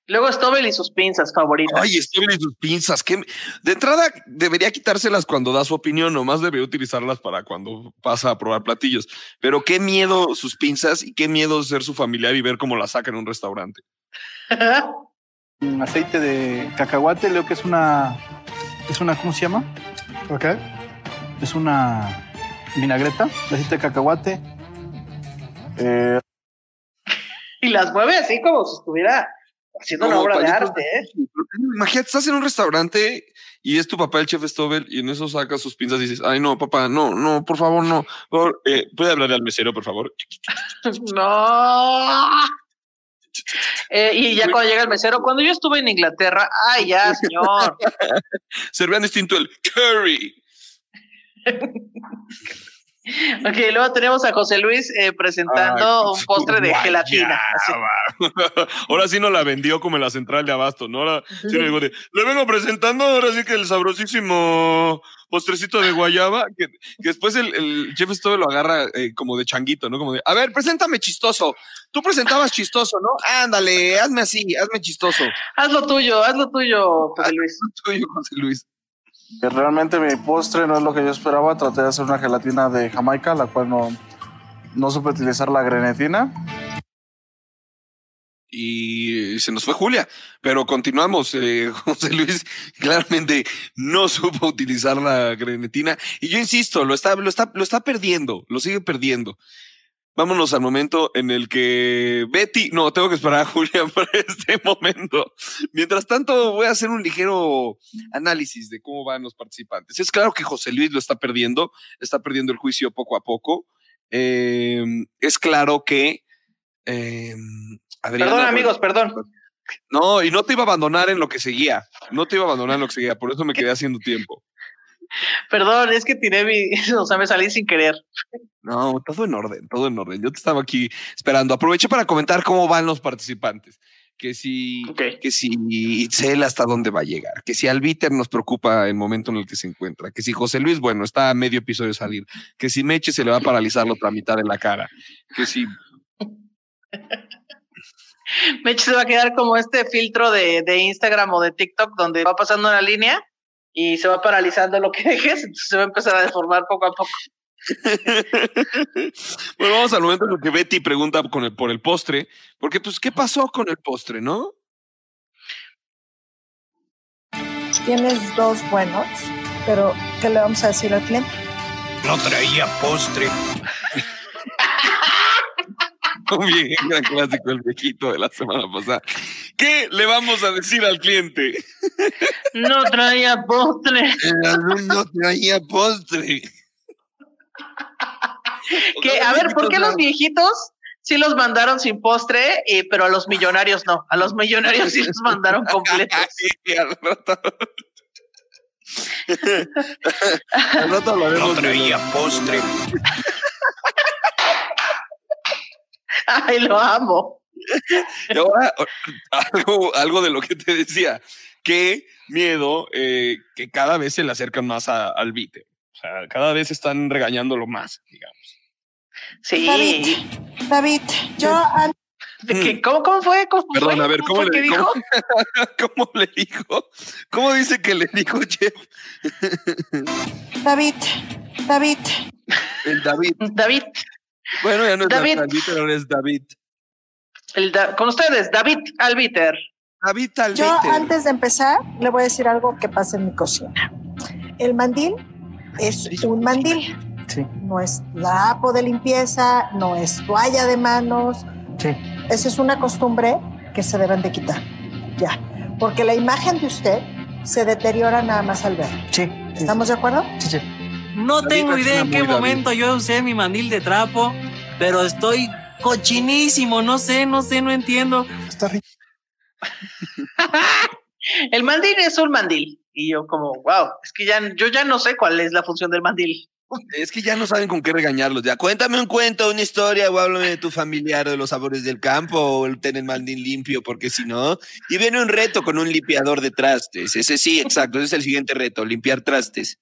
Luego Stobel y sus pinzas favoritas. Ay, Stobel y sus pinzas. Que de entrada debería quitárselas cuando da su opinión, nomás debería utilizarlas para cuando pasa a probar platillos. Pero qué miedo sus pinzas y qué miedo ser su familiar y ver cómo la saca en un restaurante. un aceite de cacahuate, leo que es una. Es una, ¿cómo se llama? Ok. Es una vinagreta, aceite de cacahuate. Eh, y las mueve así como si estuviera haciendo una obra de arte. ¿eh? Imagínate, estás en un restaurante y es tu papá el chef Stobel y en eso sacas sus pinzas y dices, ay no, papá, no, no, por favor, no. Eh, ¿Puede hablarle al mesero, por favor? [laughs] no. Eh, y ya cuando llega el mesero, cuando yo estuve en Inglaterra, ay, ya, señor. [laughs] Servían distinto el curry. [laughs] [laughs] Ok, luego tenemos a José Luis eh, presentando un postre de gelatina. [laughs] ahora sí no la vendió como en la central de Abasto, ¿no? Ahora sí le, digo le vengo presentando ahora sí que el sabrosísimo postrecito de guayaba, que, después el, chef esto lo agarra eh, como de changuito, ¿no? Como de, a ver, preséntame chistoso. Tú presentabas chistoso, ¿no? Ándale, hazme así, hazme chistoso. Haz lo tuyo, haz lo tuyo, José Luis. Haz lo tuyo, José Luis. Realmente mi postre no es lo que yo esperaba. Traté de hacer una gelatina de Jamaica, la cual no, no supe utilizar la grenetina. Y se nos fue Julia, pero continuamos. Eh, [laughs] José Luis claramente no supo utilizar la grenetina. Y yo insisto, lo está, lo está, lo está perdiendo, lo sigue perdiendo vámonos al momento en el que Betty, no, tengo que esperar a Julia [laughs] para este momento. Mientras tanto, voy a hacer un ligero análisis de cómo van los participantes. Es claro que José Luis lo está perdiendo, está perdiendo el juicio poco a poco. Em, es claro que... Eh, perdón, amigos, perdón. No, y no te iba a abandonar en lo que seguía. No te iba a abandonar en lo que seguía, por eso me quedé haciendo tiempo. [laughs] Perdón, es que tiré mi, [laughs] o sea, me salí sin querer. No, todo en orden, todo en orden. Yo te estaba aquí esperando. Aproveché para comentar cómo van los participantes. Que si, que si Itzel hasta dónde va a llegar, que si Albiter nos preocupa el momento en el que se encuentra, que si José Luis, bueno, está a medio episodio de salir, que si Meche se le va a paralizar la otra mitad de la cara, que si [laughs] Meche se va a quedar como este filtro de, de, Instagram o de TikTok donde va pasando una línea y se va paralizando lo que [laughs] dejes, entonces se va a empezar a deformar poco a poco. [laughs] bueno, vamos al momento en el que Betty pregunta con el, por el postre, porque pues, ¿qué pasó con el postre, no? Tienes dos buenos, pero ¿qué le vamos a decir al cliente? No traía postre. [laughs] [laughs] Muy bien, gran clásico el viejito de la semana pasada. ¿Qué le vamos a decir al cliente? No traía postre. No traía postre. [laughs] que, a ver, ¿por qué los viejitos sí los mandaron sin postre, eh, pero a los millonarios no? A los millonarios sí los mandaron completos. [laughs] al rato no traía postre. [laughs] Ay, lo amo. algo, algo de lo que te decía, qué miedo eh, que cada vez se le acercan más al vite. O sea, cada vez están regañándolo más, digamos. Sí. David, David yo... ¿Cómo, ¿Cómo fue? ¿Cómo Perdón, fue? a ver, ¿cómo, le, dijo? [laughs] ¿cómo, le dijo? ¿Cómo dice que le dijo Jeff? David, David. El David. David. Bueno, ya no es David. David, ahora es David. El con ustedes, David Albiter. David Albiter. Yo antes de empezar le voy a decir algo que pasa en mi cocina. El mandil es un mandil. Sí. No es lapo de limpieza, no es toalla de manos. Sí. Esa es una costumbre que se deben de quitar. Ya. Porque la imagen de usted se deteriora nada más al ver. Sí. ¿Estamos de acuerdo? Sí, sí. No tengo idea en qué momento yo usé mi mandil de trapo, pero estoy cochinísimo, no sé, no sé, no entiendo. Está [laughs] El mandil es un mandil. Y yo como, wow, es que ya, yo ya no sé cuál es la función del mandil. [laughs] Es que ya no saben con qué regañarlos. Ya cuéntame un cuento, una historia, o háblame de tu familiar, de los sabores del campo, o el tener mandil limpio, porque si no. Y viene un reto con un limpiador de trastes. Ese sí, exacto, ese es el siguiente reto, limpiar trastes.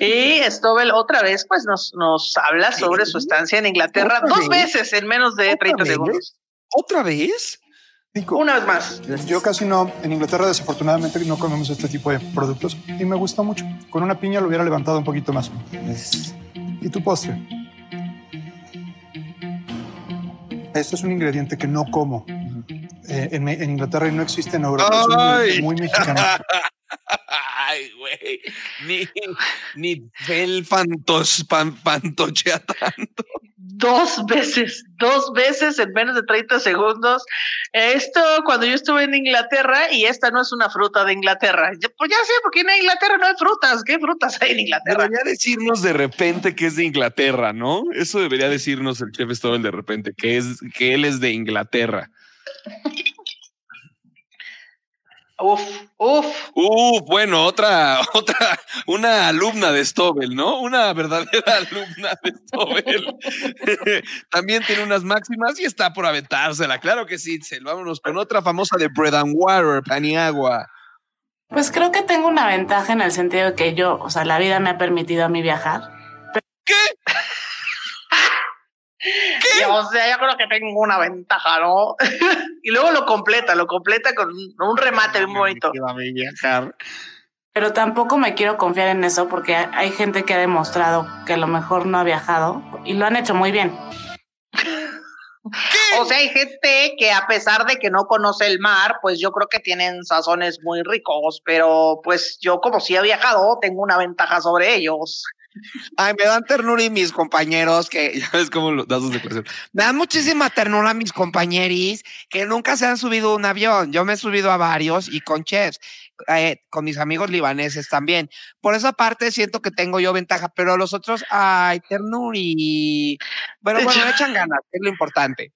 Y Stobel otra vez pues nos, nos habla sobre su estancia en Inglaterra dos veces en menos de 30 segundos. ¿Otra vez? Una vez más. Yo casi no, en Inglaterra desafortunadamente no comemos este tipo de productos y me gusta mucho. Con una piña lo hubiera levantado un poquito más. ¿Y tu postre? Este es un ingrediente que no como. Eh, en, en, Inglaterra y no existe en Europa. Es muy, muy mexicano. [laughs] Güey. Ni, ni el fantos, pan, pantochea tanto. Dos veces, dos veces en menos de 30 segundos. Esto cuando yo estuve en Inglaterra y esta no es una fruta de Inglaterra. Pues ya sé, porque en Inglaterra no hay frutas. ¿Qué frutas hay en Inglaterra? Debería decirnos de repente que es de Inglaterra, ¿no? Eso debería decirnos el chef Stobel de repente, que, es, que él es de Inglaterra. [laughs] Uf, uf. Uf, bueno, otra, [laughs] otra, una alumna de Stobel, ¿no? Una verdadera [laughs] alumna de Stobel. [laughs] También tiene unas máximas y está por aventársela. Claro que sí, Itzel. Vámonos con otra famosa de Bread and Water, Paniagua. Pues creo que tengo una ventaja en el sentido de que yo, o sea, la vida me ha permitido a mí viajar. ¿Qué? ¿Qué? O sea, yo creo que tengo una ventaja, ¿no? [laughs] y luego lo completa, lo completa con un remate muy bonito. Pero tampoco me quiero confiar en eso porque hay gente que ha demostrado que a lo mejor no ha viajado y lo han hecho muy bien. O sea, hay gente que a pesar de que no conoce el mar, pues yo creo que tienen sazones muy ricos, pero pues yo como si he viajado, tengo una ventaja sobre ellos. Ay, me dan ternura y mis compañeros que, [laughs] ya ves cómo lo, das sus declaraciones. Me dan muchísima ternura mis compañeros que nunca se han subido a un avión. Yo me he subido a varios y con chefs, eh, con mis amigos libaneses también. Por esa parte siento que tengo yo ventaja, pero los otros, ay, ternura y... Bueno, bueno, me echan ganas, es lo importante.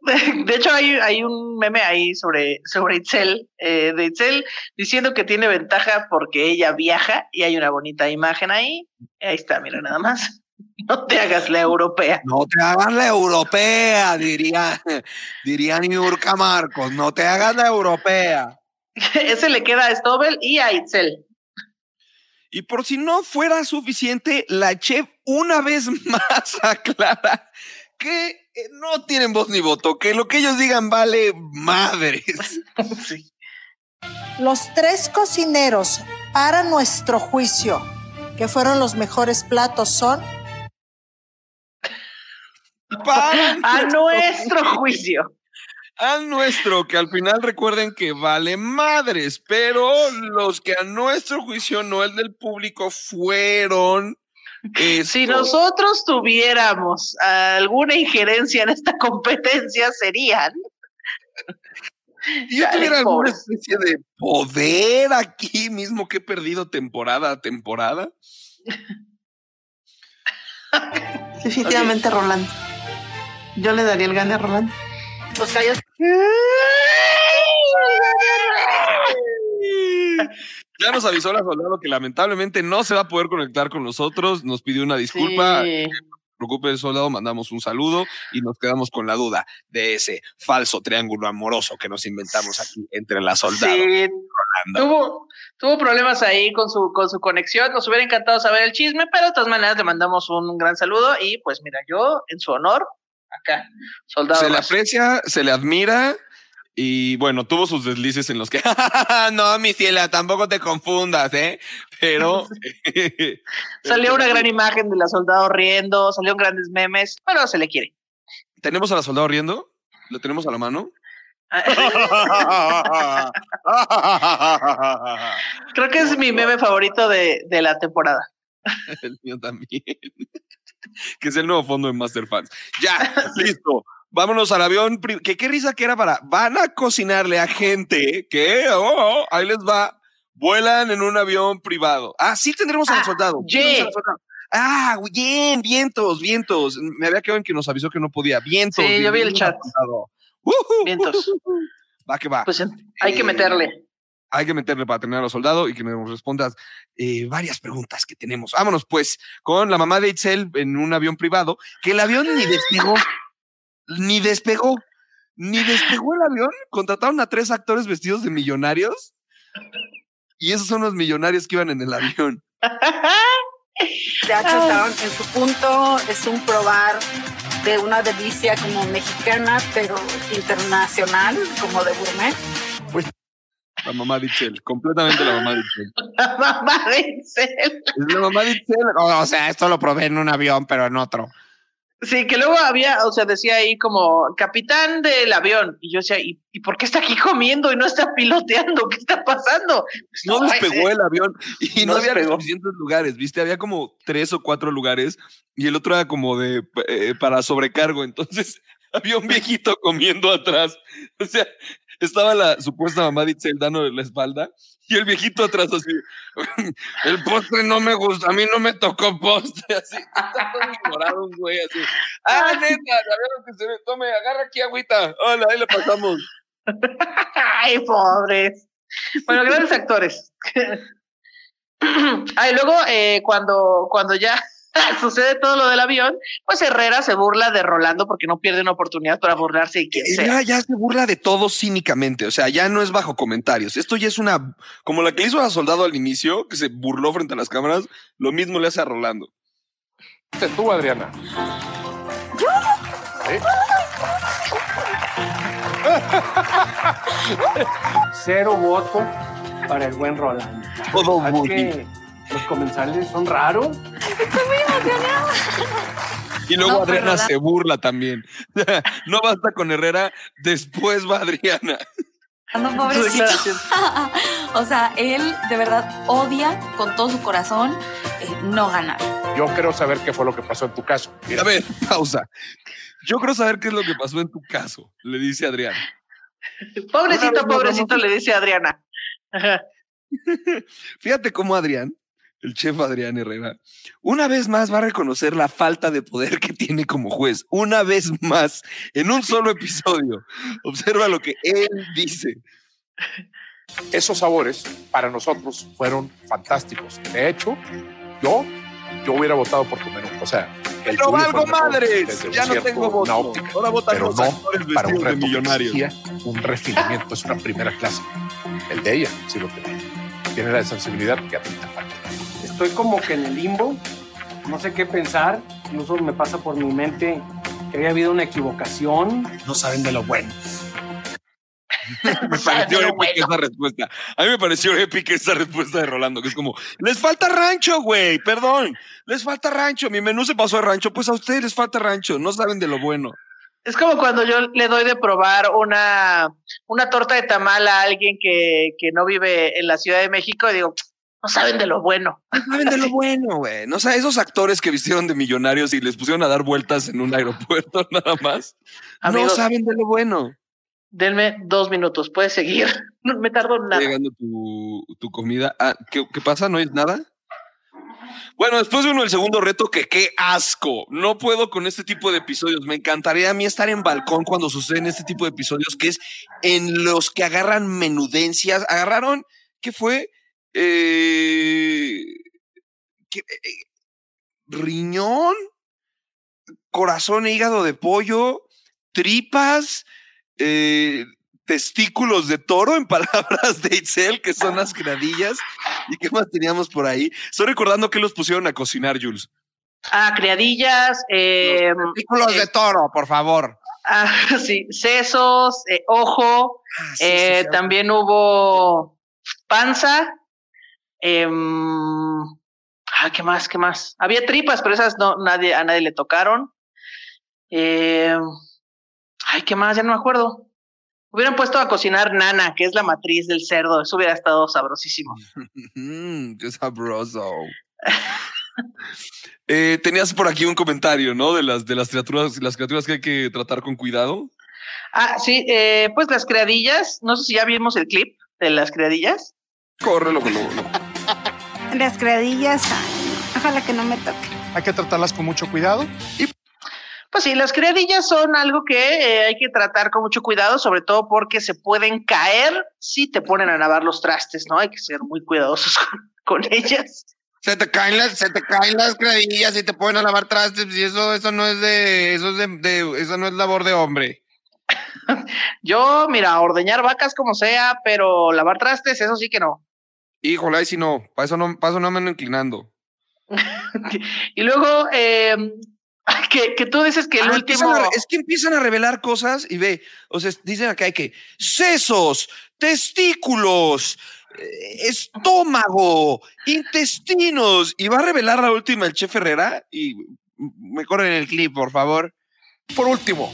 [laughs] De hecho, hay, hay un meme ahí sobre, sobre Itzel, eh, de Itzel diciendo que tiene ventaja porque ella viaja y hay una bonita imagen ahí. Ahí está, mira, nada más. [laughs] No te hagas la europea. No te hagas la europea, diría, [laughs] diría Niurka Marcos. No te hagas la europea. Ese le queda a Stobel y a Itzel. Y por si no fuera suficiente, la chef una vez más aclara que no tienen voz ni voto, que lo que ellos digan vale madres. [laughs] Sí. Los tres cocineros, para nuestro juicio, que fueron los mejores platos, son Para [laughs] A nuestro juicio. a nuestro, que al final recuerden que vale madres, pero los que a nuestro juicio, no el del público, fueron. Si estos. nosotros tuviéramos alguna injerencia en esta [laughs] competencia, serían. Si yo tuviera alguna especie de poder aquí mismo que he perdido temporada a temporada. [laughs] Definitivamente Rolando. Yo le daría el gane a Rolando. Los callos. Ya nos avisó la soldado que lamentablemente no se va a poder conectar con nosotros. Nos pidió una disculpa. Sí. No se preocupe, soldado, mandamos un saludo y nos quedamos con la duda de ese falso triángulo amoroso que nos inventamos aquí entre la soldado Sí, tuvo, tuvo problemas ahí con su, con su conexión. Nos hubiera encantado saber el chisme, pero de todas maneras le mandamos un gran saludo. Y pues mira, yo en su honor, acá, soldado. Se le aprecia, se le admira y bueno, tuvo sus deslices en los que, [laughs] no, mi ciela, tampoco te confundas, ¿eh? Pero [laughs] Salió una gran imagen de la soldado riendo, salieron grandes memes, pero se le quiere. ¿Tenemos a la soldado riendo? ¿Lo tenemos a la mano? [laughs] Creo que es mi meme favorito de, de la temporada. El mío también. que es el nuevo fondo de Master Fans. Ya, listo. Vámonos al avión. Que qué risa que era para. Van a cocinarle a gente que, oh, oh, ahí les va. Vuelan en un avión privado. Ah, sí tendremos al soldado. yeah. Al soldado. Ah, bien, vientos, vientos. Me había quedado en que nos avisó que no podía. Vientos. Sí, yo vi el chat. al soldado. Vientos. [laughs] Va que va. Pues hay que Eh, meterle. hay que meterle para tener a los soldados y que nos respondas eh, varias preguntas que tenemos. Vámonos pues con la mamá de Itzel en un avión privado, que el avión ni despegó, ni despegó, ni despegó el avión. Contrataron a tres actores vestidos de millonarios y esos son los millonarios que iban en el avión. De hecho, estaban en su punto. Es un probar de una delicia como mexicana, pero internacional, como de gourmet. La mamá de Itzel, completamente la mamá de Itzel. [laughs] La mamá de Itzel. Es la mamá de Itzel. O sea, esto lo probé en un avión, pero en otro. Sí, que luego había, o sea, decía ahí como capitán del avión. Y yo decía, ¿y, y por qué está aquí comiendo y no está piloteando? ¿Qué está pasando? Pues No puede despegó ser. el avión y no, No había despegó. suficientes lugares, ¿viste? Había como tres o cuatro lugares y el otro era como de eh, para sobrecargo. Entonces [laughs] había un viejito comiendo atrás. O sea, estaba la supuesta mamá de Itzel dando la espalda y el viejito atrás así. [laughs] El postre no me gusta, a mí no me tocó postre. Así, todo ignorado un güey así. Ah, neta, a ver lo que se ve. Tome, agarra aquí agüita. Hola, ahí le pasamos. [laughs] Ay, pobres. Bueno, grandes actores. [laughs] Ay, luego, eh, cuando, cuando ya [laughs] sucede todo lo del avión, pues Herrera se burla de Rolando porque no pierde una oportunidad para burlarse de quien sea. Ya, ya se burla de todo cínicamente, o sea, ya no es bajo comentarios. Esto ya es una, como la que le hizo a Soldado al inicio, que se burló frente a las cámaras, lo mismo le hace a Rolando. Tú, Adriana. ¿Eh? [laughs] Cero voto para el buen Rolando. Todo ¿Verdad bullying. que Los comensales son raros. Y luego No, pero Adriana la- se burla también. [laughs] no basta con Herrera, después va Adriana. No, pobrecito. [laughs] o sea, él de verdad odia con todo su corazón eh, no ganar. Yo quiero saber qué fue lo que pasó en tu caso. A ver, pausa. Yo creo saber qué es lo que pasó en tu caso, le dice Adriana. Pobrecito, pobrecito, le dice Adriana. [laughs] Fíjate cómo Adrián el chef Adrián Herrera. Una vez más va a reconocer la falta de poder que tiene como juez. Una vez más, en un solo episodio. Observa lo que él dice. Esos sabores para nosotros fueron fantásticos. De hecho, yo, yo hubiera votado por tu menú. O sea, el Pero valgo madres. Ya no cierto- tengo voto. óptica, Ahora votan los no actores para un de millonarios. un refinamiento. Es una primera clase. El de ella sí lo tiene. Tiene la sensibilidad que a ti te falta. Estoy como que en el limbo, no sé qué pensar, incluso me pasa por mi mente que había habido una equivocación. No saben de lo bueno. [laughs] Me pareció épica esa respuesta. A mí me pareció épica esa respuesta de Rolando, que es como, les falta rancho, güey, perdón, les falta rancho, mi menú se pasó de rancho, pues a ustedes les falta rancho, no saben de lo bueno. Es como cuando yo le doy de probar una, una torta de tamal a alguien que, que no vive en la Ciudad de México y digo, no saben de lo bueno. No saben de lo [laughs] bueno, güey. No, o sea, esos actores que vistieron de millonarios y les pusieron a dar vueltas en un aeropuerto [laughs] nada más, no saben de lo bueno. Denme dos minutos, puedes seguir. [laughs] No me tardo nada. llegando tu, tu comida. Ah, ¿qué, qué pasa? ¿No es nada? Bueno, después de uno el segundo reto, que qué asco. No puedo con este tipo de episodios. Me encantaría a mí estar en balcón cuando suceden este tipo de episodios, que es en los que agarran menudencias. Agarraron, ¿qué fue? Eh, ¿qué- eh, riñón, corazón e hígado de pollo, tripas, eh, testículos de toro, en [laughs] palabras de Itzel, que son las gradillas. ¿Y qué más teníamos por ahí? Estoy recordando que los pusieron a cocinar, Jules. Ah, criadillas, eh, Testículos de toro, por favor. ah, [laughs] sí, sesos, eh, ojo, sí, eh, sí. también hubo panza. Em, ah, ¿qué más? ¿Qué más? Había tripas, pero esas no, nadie, a nadie le tocaron. Em, ay, ¿qué más? Ya no me acuerdo. Hubieran puesto a cocinar nana, que es la matriz del cerdo. Eso hubiera estado sabrosísimo. [laughs] Qué sabroso. Eh, tenías por aquí un comentario, ¿no? De las, de las criaturas, las criaturas que hay que tratar con cuidado. Ah, sí, eh, pues las criadillas. No sé si ya vimos el clip de las criadillas. Córrelo, con lo- Las criadillas, ay, no, ojalá que no me toque. Hay que tratarlas con mucho cuidado. Pues sí, las criadillas son algo que eh, hay que tratar con mucho cuidado, sobre todo porque se pueden caer si te ponen a lavar los trastes, ¿no? Hay que ser muy cuidadosos [laughs] con, con ellas. Se te caen las, se te caen las credillas y te ponen a lavar trastes y eso, eso no es de, eso es de, de- eso no es labor de hombre. [laughs] Yo, mira, ordeñar vacas como sea, pero lavar trastes, eso sí que no. Híjole, ahí sí no, para eso no, para eso no me ando inclinando. [laughs] Y luego, eh, que, que tú dices que el Ah, último... a- es que empiezan a revelar cosas y ve, o sea, dicen acá hay que sesos, testículos, eh, estómago, intestinos, y va a revelar la última el chef Herrera y me corren el clip, por favor. Por último,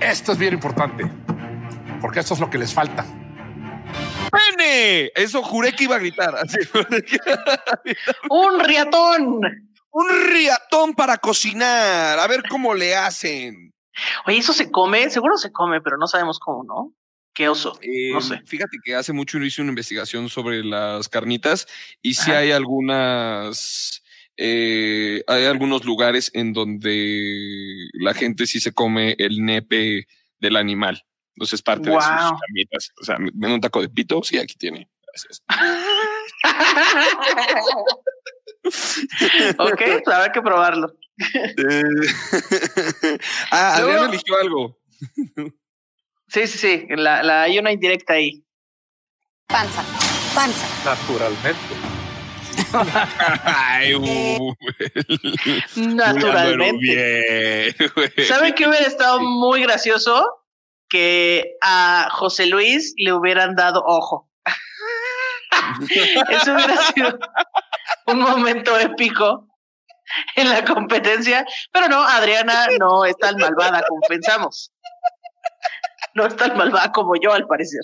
esto es bien importante, porque esto es lo que les falta. ¡Pene! Eso juré que iba a gritar. así. [laughs] ¡Un riatón! Un riatón para cocinar. A ver cómo le hacen. Oye, eso se come, seguro se come, pero no sabemos cómo, ¿no? Qué oso. Eh, no sé. Fíjate que hace mucho hice una investigación sobre las carnitas y sí Ajá. hay algunas, eh, hay algunos lugares en donde la gente sí se come el nepe del animal. Entonces es parte de sus Guau. carnitas. O sea, da un taco de pito, sí, aquí tiene. Gracias. [laughs] ok, pues habrá que probarlo. Eh, [laughs] ah, Adrián Luego- eligió algo. Sí, sí, sí. La, la, hay una indirecta ahí. Panza, panza. Naturalmente. Ay, uh, [laughs] Naturalmente. Bien. ¿Saben qué hubiera estado muy gracioso? Que a José Luis le hubieran dado ojo. [laughs] Eso hubiera sido un momento épico en la competencia. Pero no, Adriana no es tan malvada como pensamos. No es tan malvada como yo, al parecer.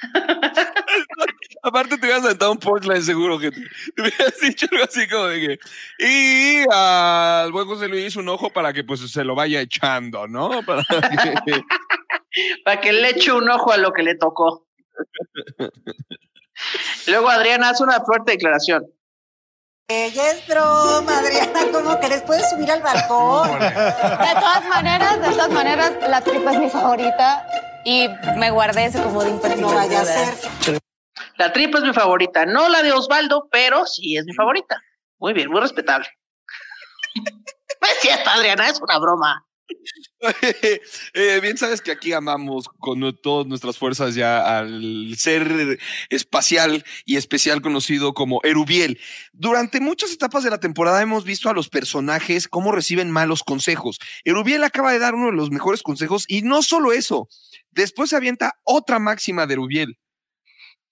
[laughs] Aparte te hubieras aventado un punchline seguro que te, te hubieras [laughs] dicho algo así como de que y al buen José Luis un ojo para que pues se lo vaya echando, ¿no? [laughs] Para que- Para que le eche un ojo a lo que le tocó. Luego Adriana hace una fuerte declaración. Ella es broma, Adriana, ¿cómo querés? Puedes subir al balcón. De todas maneras, de todas maneras, la tripa es mi favorita y me guardé ese como de No vaya a ser. La tripa es mi favorita, no la de Osvaldo, pero sí es mi favorita. Muy bien, muy respetable. [laughs] No es cierto, Adriana, es una broma. [laughs] Eh, bien sabes que aquí amamos con todas nuestras fuerzas ya al ser espacial y especial conocido como Erubiel. Durante muchas etapas de la temporada hemos visto a los personajes cómo reciben malos consejos. Erubiel acaba de dar uno de los mejores consejos y no solo eso, después se avienta otra máxima de.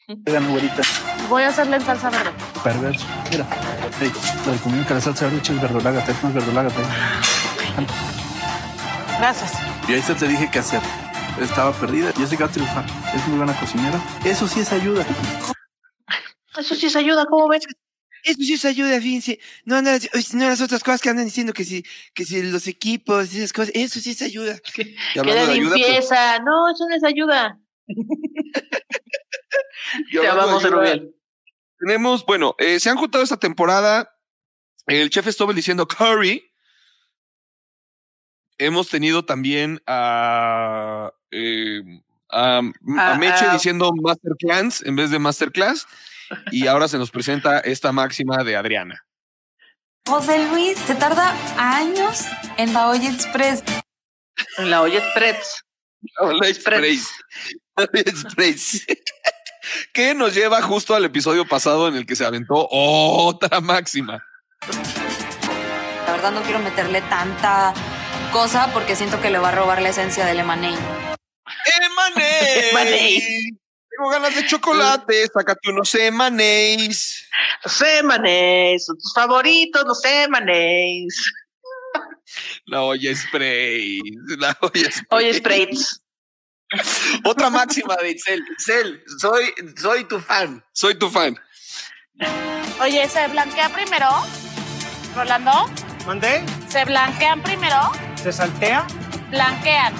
Vean, güerita. Voy a hacerle en salsa verde. Perverso. Mira. Hey, lo de comer que la salsa verde es verdolaga, es más verdolaga. Gracias. Y ahí se te dije qué hacer. Estaba perdida. Jessica va a triunfar. Es muy buena cocinera. Eso sí es ayuda. Eso sí es ayuda, ¿cómo ves? Eso sí es ayuda, fíjense. No, no, no las otras cosas que andan diciendo que si, que si los equipos, esas cosas, eso sí es ayuda. Que ayuda, pues, limpieza. No, eso no es ayuda. [laughs] Te amamos, Erubiel. Tenemos, bueno, eh, se han juntado esta temporada. El chef estuvo diciendo Curry. Hemos tenido también a, eh, a, a Meche ah. diciendo Masterclass en vez de Masterclass. Y ahora se nos presenta esta máxima de Adriana. José Luis, se tarda años en la olla express. En la olla express. Hola, Express. Express. [laughs] que nos lleva justo al episodio pasado en el que se aventó otra máxima. La verdad no quiero meterle tanta cosa porque siento que le va a robar la esencia del lemonade. ¡Emaneis! Tengo ganas de chocolate, sácate unos emaneis. Los emaneis, son tus favoritos, los emaneis. La olla spray. La olla spray. Oye, Sprays. Otra máxima de Itzel. Itzel, soy, soy tu fan. Soy tu fan. Oye, ¿se blanquea primero? ¿Rolando? ¿Mandé? ¿Se blanquean primero? ¿Se saltea? Blanquean.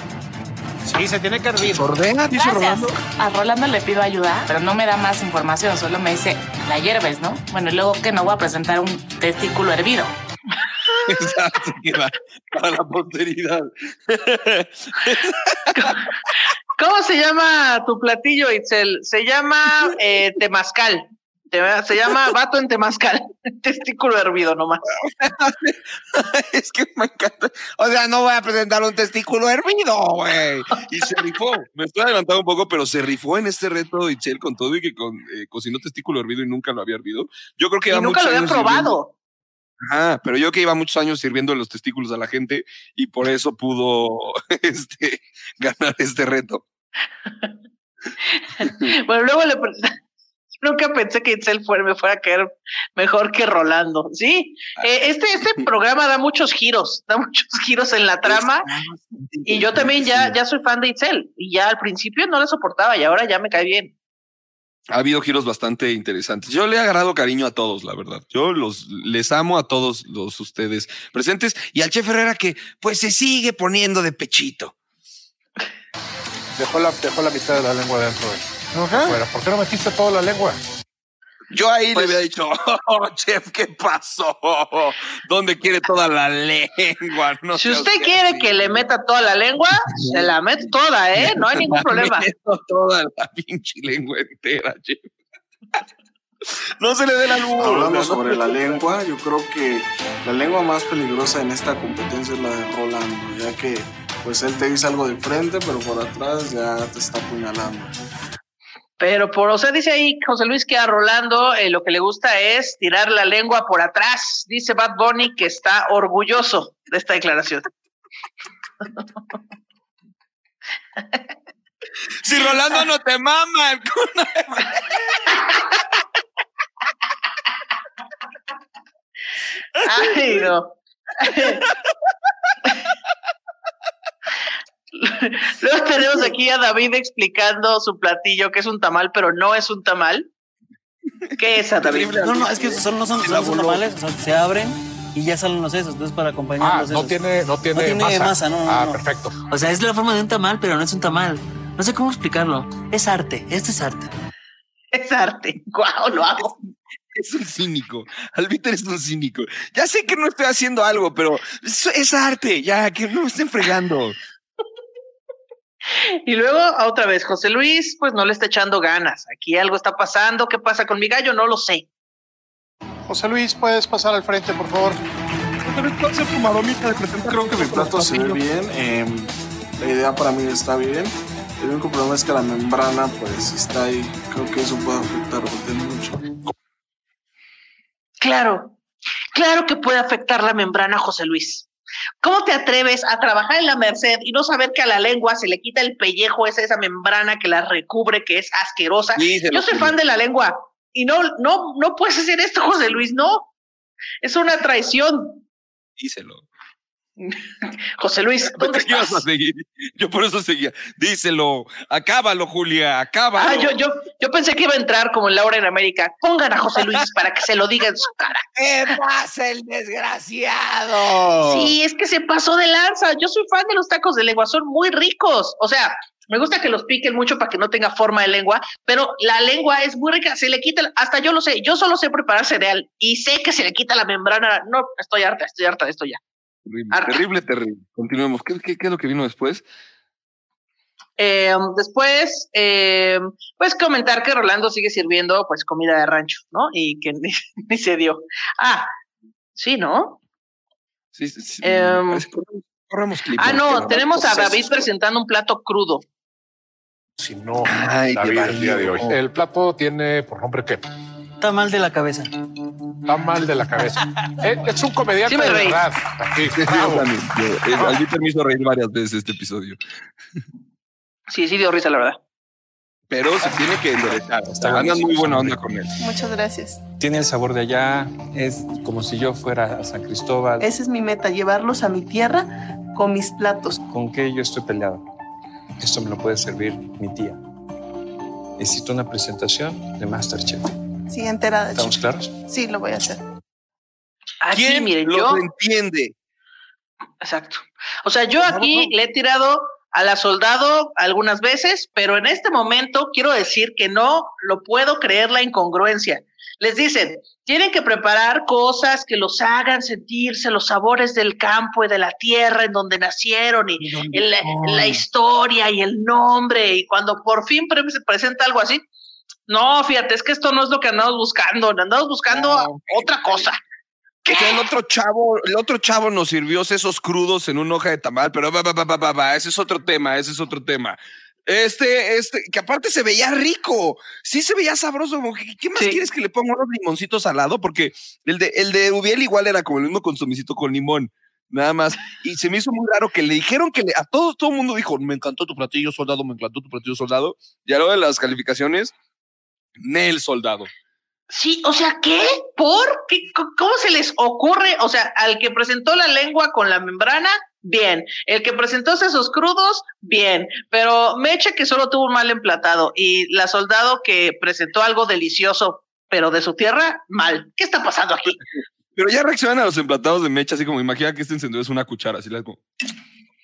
Sí, se tiene que hervir. ¿Ordena? Dice. Rolando. A Rolando le pido ayuda, pero no me da más información, solo me dice, la hierves, ¿no? Bueno, y luego que no voy a presentar un testículo hervido. [laughs] Exacto, que va para la posteridad. [laughs] ¿Cómo se llama tu platillo, Itzel? Se llama eh, temazcal. Se llama vato en temazcal. [laughs] Testículo hervido nomás. [laughs] es que me encanta. O sea, no voy a presentar un testículo hervido, güey. Y se rifó. Me estoy adelantando un poco, pero se rifó en este reto Itzel con todo y que con, eh, cocinó testículo hervido y nunca lo había hervido. Yo creo que Y iba nunca lo había años sirviendo- probado. Ajá, pero yo que iba muchos años sirviendo los testículos a la gente y por eso pudo [laughs] este, ganar este reto. Bueno, luego le Nunca pensé que Itzel fuera, me fuera a caer mejor que Rolando. Sí, Eh, este, este programa da muchos giros, da muchos giros en la trama. Y yo también ya, ya soy fan de Itzel. Y ya al principio no la soportaba y ahora ya me cae bien. Ha habido giros bastante interesantes. Yo le he agarrado cariño a todos, la verdad. Yo los les amo a todos los ustedes presentes y al chef Herrera que pues se sigue poniendo de pechito. Dejó la, dejó la mitad de la lengua dentro. Bueno, ¿por qué no metiste toda la lengua? Yo ahí Pues le había dicho, [laughs] oh, chef, ¿qué pasó? ¿Dónde quiere toda la lengua? No Si usted quiere que le meta toda la lengua, se la mete toda, ¿eh? [laughs] No hay ningún problema. Me meto toda la pinche lengua entera, chef. [laughs] No se le dé la luz. Hablando sobre la lengua, yo creo que la lengua más peligrosa en esta competencia es la de Rolando, ya que pues él te dice algo de frente, pero por atrás ya te está apuñalando. Pero por, o sea, dice ahí José Luis que a Rolando eh, lo que le gusta es tirar la lengua por atrás. Dice Bad Bunny que está orgulloso de esta declaración. Si Rolando no te mama, el culo. Ay, no. [laughs] [laughs] Luego tenemos aquí a David explicando su platillo, que es un tamal, pero no es un tamal. ¿Qué es, David? No, no, es que son, no son, son los tamales, o sea, se abren y ya salen los sesos, entonces para acompañar Ah, los no sesos. tiene, no tiene, masa. no, no, Ah, no. perfecto. O sea, es la forma de un tamal, pero no es un tamal. No sé cómo explicarlo. Es arte, esto es arte. Es arte. [laughs] Guau, lo hago. Es un cínico. Albiter es un cínico. Ya sé que no estoy haciendo algo, pero es, es arte. Ya, que no me estén fregando. Y luego, otra vez, José Luis, pues no le está echando ganas. Aquí algo está pasando. ¿Qué pasa con mi gallo? No lo sé. José Luis, ¿puedes pasar al frente, por favor? Creo que mi plato se ve bien. em, la idea para mí está bien. El único problema es que la membrana, pues, está ahí. Creo que eso puede afectar mucho. Claro, claro que puede afectar la membrana, José Luis. ¿Cómo te atreves a trabajar en la Merced y no saber que a la lengua se le quita el pellejo, esa, esa membrana que la recubre, que es asquerosa? Yo soy fan de la lengua y no, no, no puedes hacer esto, [laughs] José Luis, no. Es una traición. Díselo. [laughs] José Luis, ¿dónde ¿Qué ibas estás? a seguir? Yo por eso seguía. Díselo. Acábalo, Julia. Acábalo. Ah, yo, yo, yo pensé que iba a entrar como en Laura en América. Pongan a José Luis para que se lo diga en su cara. [laughs] ¿Qué pasa, el desgraciado? Sí, es que se pasó de lanza. Yo soy fan de los tacos de lengua, son muy ricos. O sea, me gusta que los piquen mucho para que no tenga forma de lengua, pero la lengua es muy rica. Se le quita, hasta yo lo sé. Yo solo sé preparar cereal y sé que se le quita la membrana. No, estoy harta, estoy harta de esto ya. Terrible, terrible, terrible. Continuemos. ¿Qué, qué, qué es lo que vino después? Eh, después, eh, pues comentar que Rolando sigue sirviendo pues comida de rancho, ¿no? Y que ni, [laughs] ni se dio. Ah, sí, ¿no? Sí, sí, sí. Em, corremos- clip. Ah, no, tenemos a David presentando un plato crudo. Si no, Ay, David, el día de hoy. El plato tiene por nombre qué? Está mal de la cabeza. Está mal de la cabeza. [laughs] Eh, es un comediante Sí me de reí. verdad. Aquí, Sí, sí, bravo. me hizo reír varias veces este episodio. Sí, sí dio risa, la verdad. Pero se tiene que enderezar. Está Andan muy buena onda con él. Muchas gracias. Tiene el sabor de allá, es como si yo fuera a San Cristóbal. Esa es mi meta, llevarlos a mi tierra con mis platos. ¿Con qué yo estoy peleado? Esto me lo puede servir mi tía. Necesito una presentación de Masterchef. Sí, enterada. ¿Estamos chico. claros? Sí, lo voy a hacer. Aquí, ¿Quién miren, yo. entiende? Exacto. O sea, yo aquí le he tirado a la soldado algunas veces, pero en este momento quiero decir que no lo puedo creer la incongruencia. Les dicen, tienen que preparar cosas que los hagan sentirse los sabores del campo y de la tierra en donde nacieron y, el- la historia y el nombre. Y cuando por fin pre- se presenta algo así, no, fíjate, es que esto no es lo que andamos buscando, andamos buscando otra cosa. O sea, el otro chavo, el otro chavo nos sirvió sesos crudos en una hoja de tamal, pero va, va, va, va, va, va, ese es otro tema, ese es otro tema. Este, este, que aparte se veía rico, sí se veía sabroso. como que, ¿Qué más quieres que le ponga unos limoncitos al lado? Porque el de, el de Ubiel igual era como el mismo consumicito con limón, nada más. Y se me hizo muy raro que le dijeron que le- a todos, todo el mundo dijo, me encantó tu platillo soldado, me encantó tu platillo soldado. Y a lo de las calificaciones, Nel soldado. Sí, o sea, ¿qué? ¿Por? ¿Qué? ¿Cómo se les ocurre? O sea, al que presentó la lengua con la membrana, bien. El que presentó sesos crudos, bien. Pero Meche que solo tuvo un mal emplatado y la soldado que presentó algo delicioso, pero de su tierra, mal. ¿Qué está pasando aquí? Pero ya reaccionan a los emplatados de mecha, así como imagina que este encendedor es una cuchara, así le como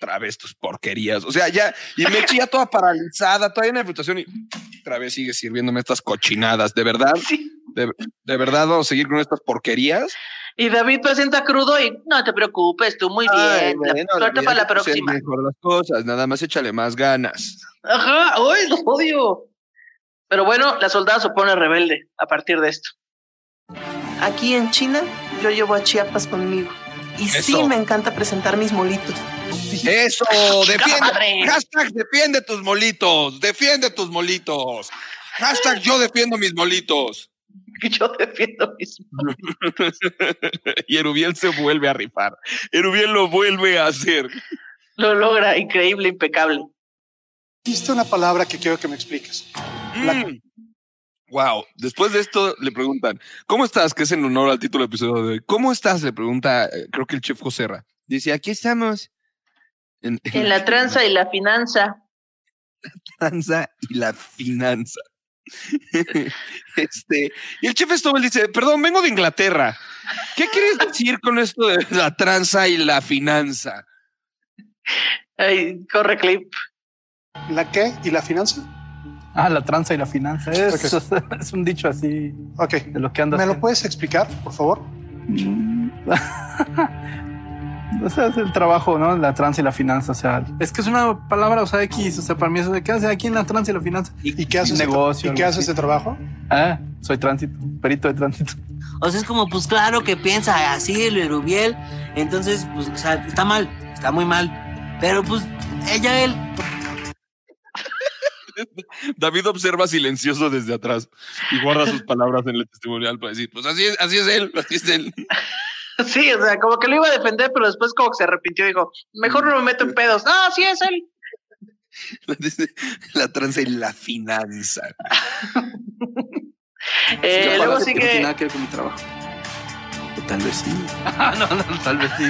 otra vez tus porquerías. O sea, ya, y Mecha ya toda paralizada, todavía en la frustración y otra vez sigue sirviéndome estas cochinadas. ¿De verdad? ¿De, de verdad vamos a seguir con estas porquerías? Y David presenta crudo y no te preocupes, tú muy bien. La- bueno, suerte para la próxima. Mejor las cosas, nada más échale más ganas. Ajá, ¡ay, lo odio! Pero bueno, la soldada se pone rebelde a partir de esto. Aquí en China, yo llevo a Chiapas conmigo. Y sí me encanta presentar mis molitos. Eso, [laughs] defiende. Hashtag defiende tus molitos, defiende tus molitos. Hashtag yo defiendo mis molitos. [laughs] Yo defiendo mis [laughs] y Erubiel se vuelve a rifar. Erubiel lo vuelve a hacer. Lo logra, increíble, impecable. Existe una palabra que quiero que me expliques. Mm. Wow. Después de esto le preguntan, ¿cómo estás? Que es en honor al título del episodio de hoy. ¿Cómo estás? Le pregunta, eh, creo que el chef Joserra. Dice, aquí estamos. En, En la tranza y la finanza. tranza y la finanza. este, y el chef Stobel dice, perdón, vengo de Inglaterra. ¿Qué quieres decir con esto de la tranza y la finanza? Ay, corre clip. ¿La qué y la finanza? Ah, la tranza y la finanza. Es, [laughs] es un dicho así Ok. de lo que andas. ¿Me lo puedes explicar, por favor? [laughs] O sea, es el trabajo, ¿no? La tranza y la finanza. O sea, es que es una palabra, o sea, X. O sea, para mí eso de qué hace aquí en la tranza y la finanza. ¿Y qué haces? negocio. ¿Y qué así. de trabajo? Ah, soy tránsito, perito de tránsito. O sea, es como, pues claro que piensa así el Erubiel. Entonces, pues, o sea, está mal, está muy mal. Pero pues, ella, él. [laughs] David observa silencioso desde atrás y guarda sus palabras en el testimonial para decir, pues así es, así es él, así es él. [laughs] [laughs] Sí, o sea, como que lo iba a defender, pero después como que se arrepintió y dijo, mejor no me meto en pedos. No, sí es él. [laughs] La tranza y la finanza. [laughs] Eh, luego parece que No tiene nada que ver con mi trabajo. O tal vez sí. no, no, tal vez sí.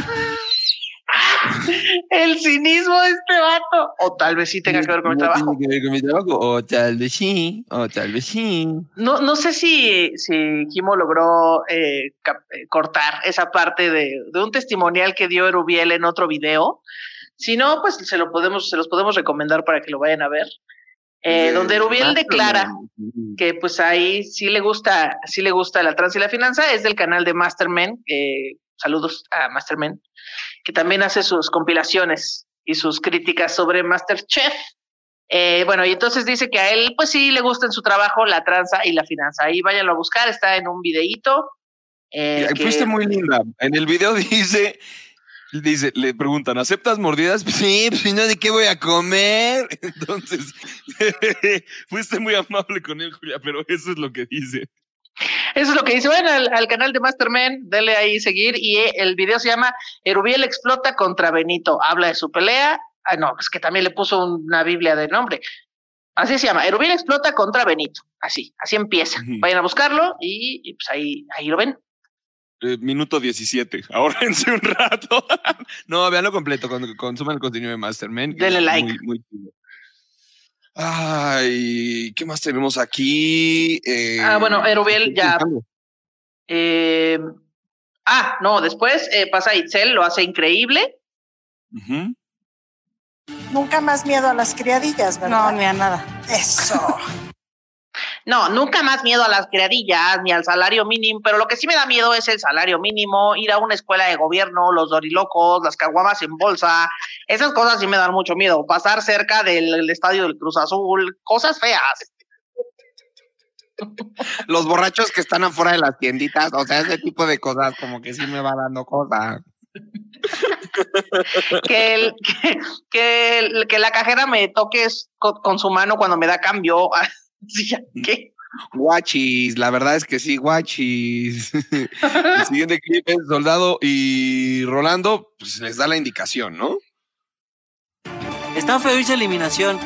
El cinismo de este vato. O tal vez sí tenga que ver con el No trabajo. tiene que ver con mi trabajo, o tal vez sí, o tal vez sí. No, no sé si, si Kimo logró eh, eh, cortar esa parte de, de un testimonial que dio Erubiel en otro video. Si no, pues se, lo podemos, se los podemos recomendar para que lo vayan a ver. Eh, De donde Erubiel declara que pues ahí sí le gusta, sí le gusta la trans y la finanza, es del canal de Masterman, eh, saludos a Masterman, que también hace sus compilaciones y sus críticas sobre Masterchef. Eh, bueno, y entonces dice que a él, pues sí, le gusta en su trabajo la tranza y la finanza. Ahí váyanlo a buscar, está en un videíto. eh, que- Fuiste muy linda. En el video [laughs] dice, dice, le preguntan, ¿aceptas mordidas? [laughs] Sí, pues si no, ¿de qué voy a comer? [laughs] Entonces, fuiste muy amable con él, Julia, pero eso es lo que dice. Eso es lo que dice. Vayan al, al canal de Masterman, denle ahí seguir. Y eh, el video se llama Erubiel explota contra Benito. Habla de su pelea. Ah, no, es que también le puso una Biblia de nombre. Así se llama. Erubiel explota contra Benito. Así, así empieza. Vayan a buscarlo y, y, pues ahí, ahí lo ven. Eh, minuto 17. [laughs] Ahórrense un rato. [laughs] no, veanlo completo. Cuando consuman el contenido de Masterman. Denle like. Muy, muy chido. Ay, ¿qué más tenemos aquí? Eh, Ah, bueno, Erubiel estoy ya. eh, ah, no, después eh, pasa Itzel, lo hace increíble. Nunca más miedo a las criadillas, ¿verdad? No, ni a nada. Eso. [laughs] No, nunca más miedo a las criadillas ni al salario mínimo, pero lo que sí me da miedo es el salario mínimo, ir a una escuela de gobierno, los dorilocos, las caguamas en bolsa, esas cosas sí me dan mucho miedo, pasar cerca del, estadio del Cruz Azul, cosas feas. Los borrachos que están afuera de las tienditas, o sea, ese tipo de cosas, como que sí me va dando cosas. Que, el- que, que, el- que la cajera me toque con, con su mano cuando me da cambio. [laughs] ¿qué? Guachis, la verdad es que sí, guachis. [laughs] El siguiente clip es Soldado y Rolando, pues les da la indicación, ¿no? Está feo irse a eliminación,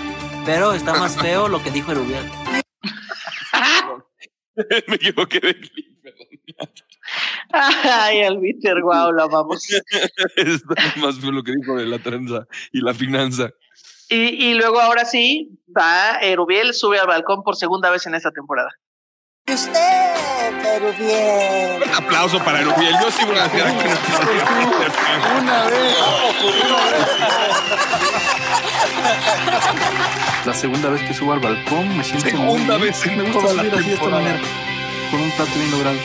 pero está más [laughs] feo lo que dijo Erubiel. [laughs] Me equivoqué de clip, perdón. Ay, Albiter, guau, lo amamos. [laughs] Está más feo lo que dijo de la tranza y la finanza. Y, y luego ahora sí, va Erubiel, sube al balcón por segunda vez en esta temporada. Y usted. Un aplauso para Erubiel. Yo sí voy a hacer aquí un Una vez. La segunda vez que subo al balcón me siento Segunda muy- vez en me gusta subir así de esta manera, con un plato bien logrado.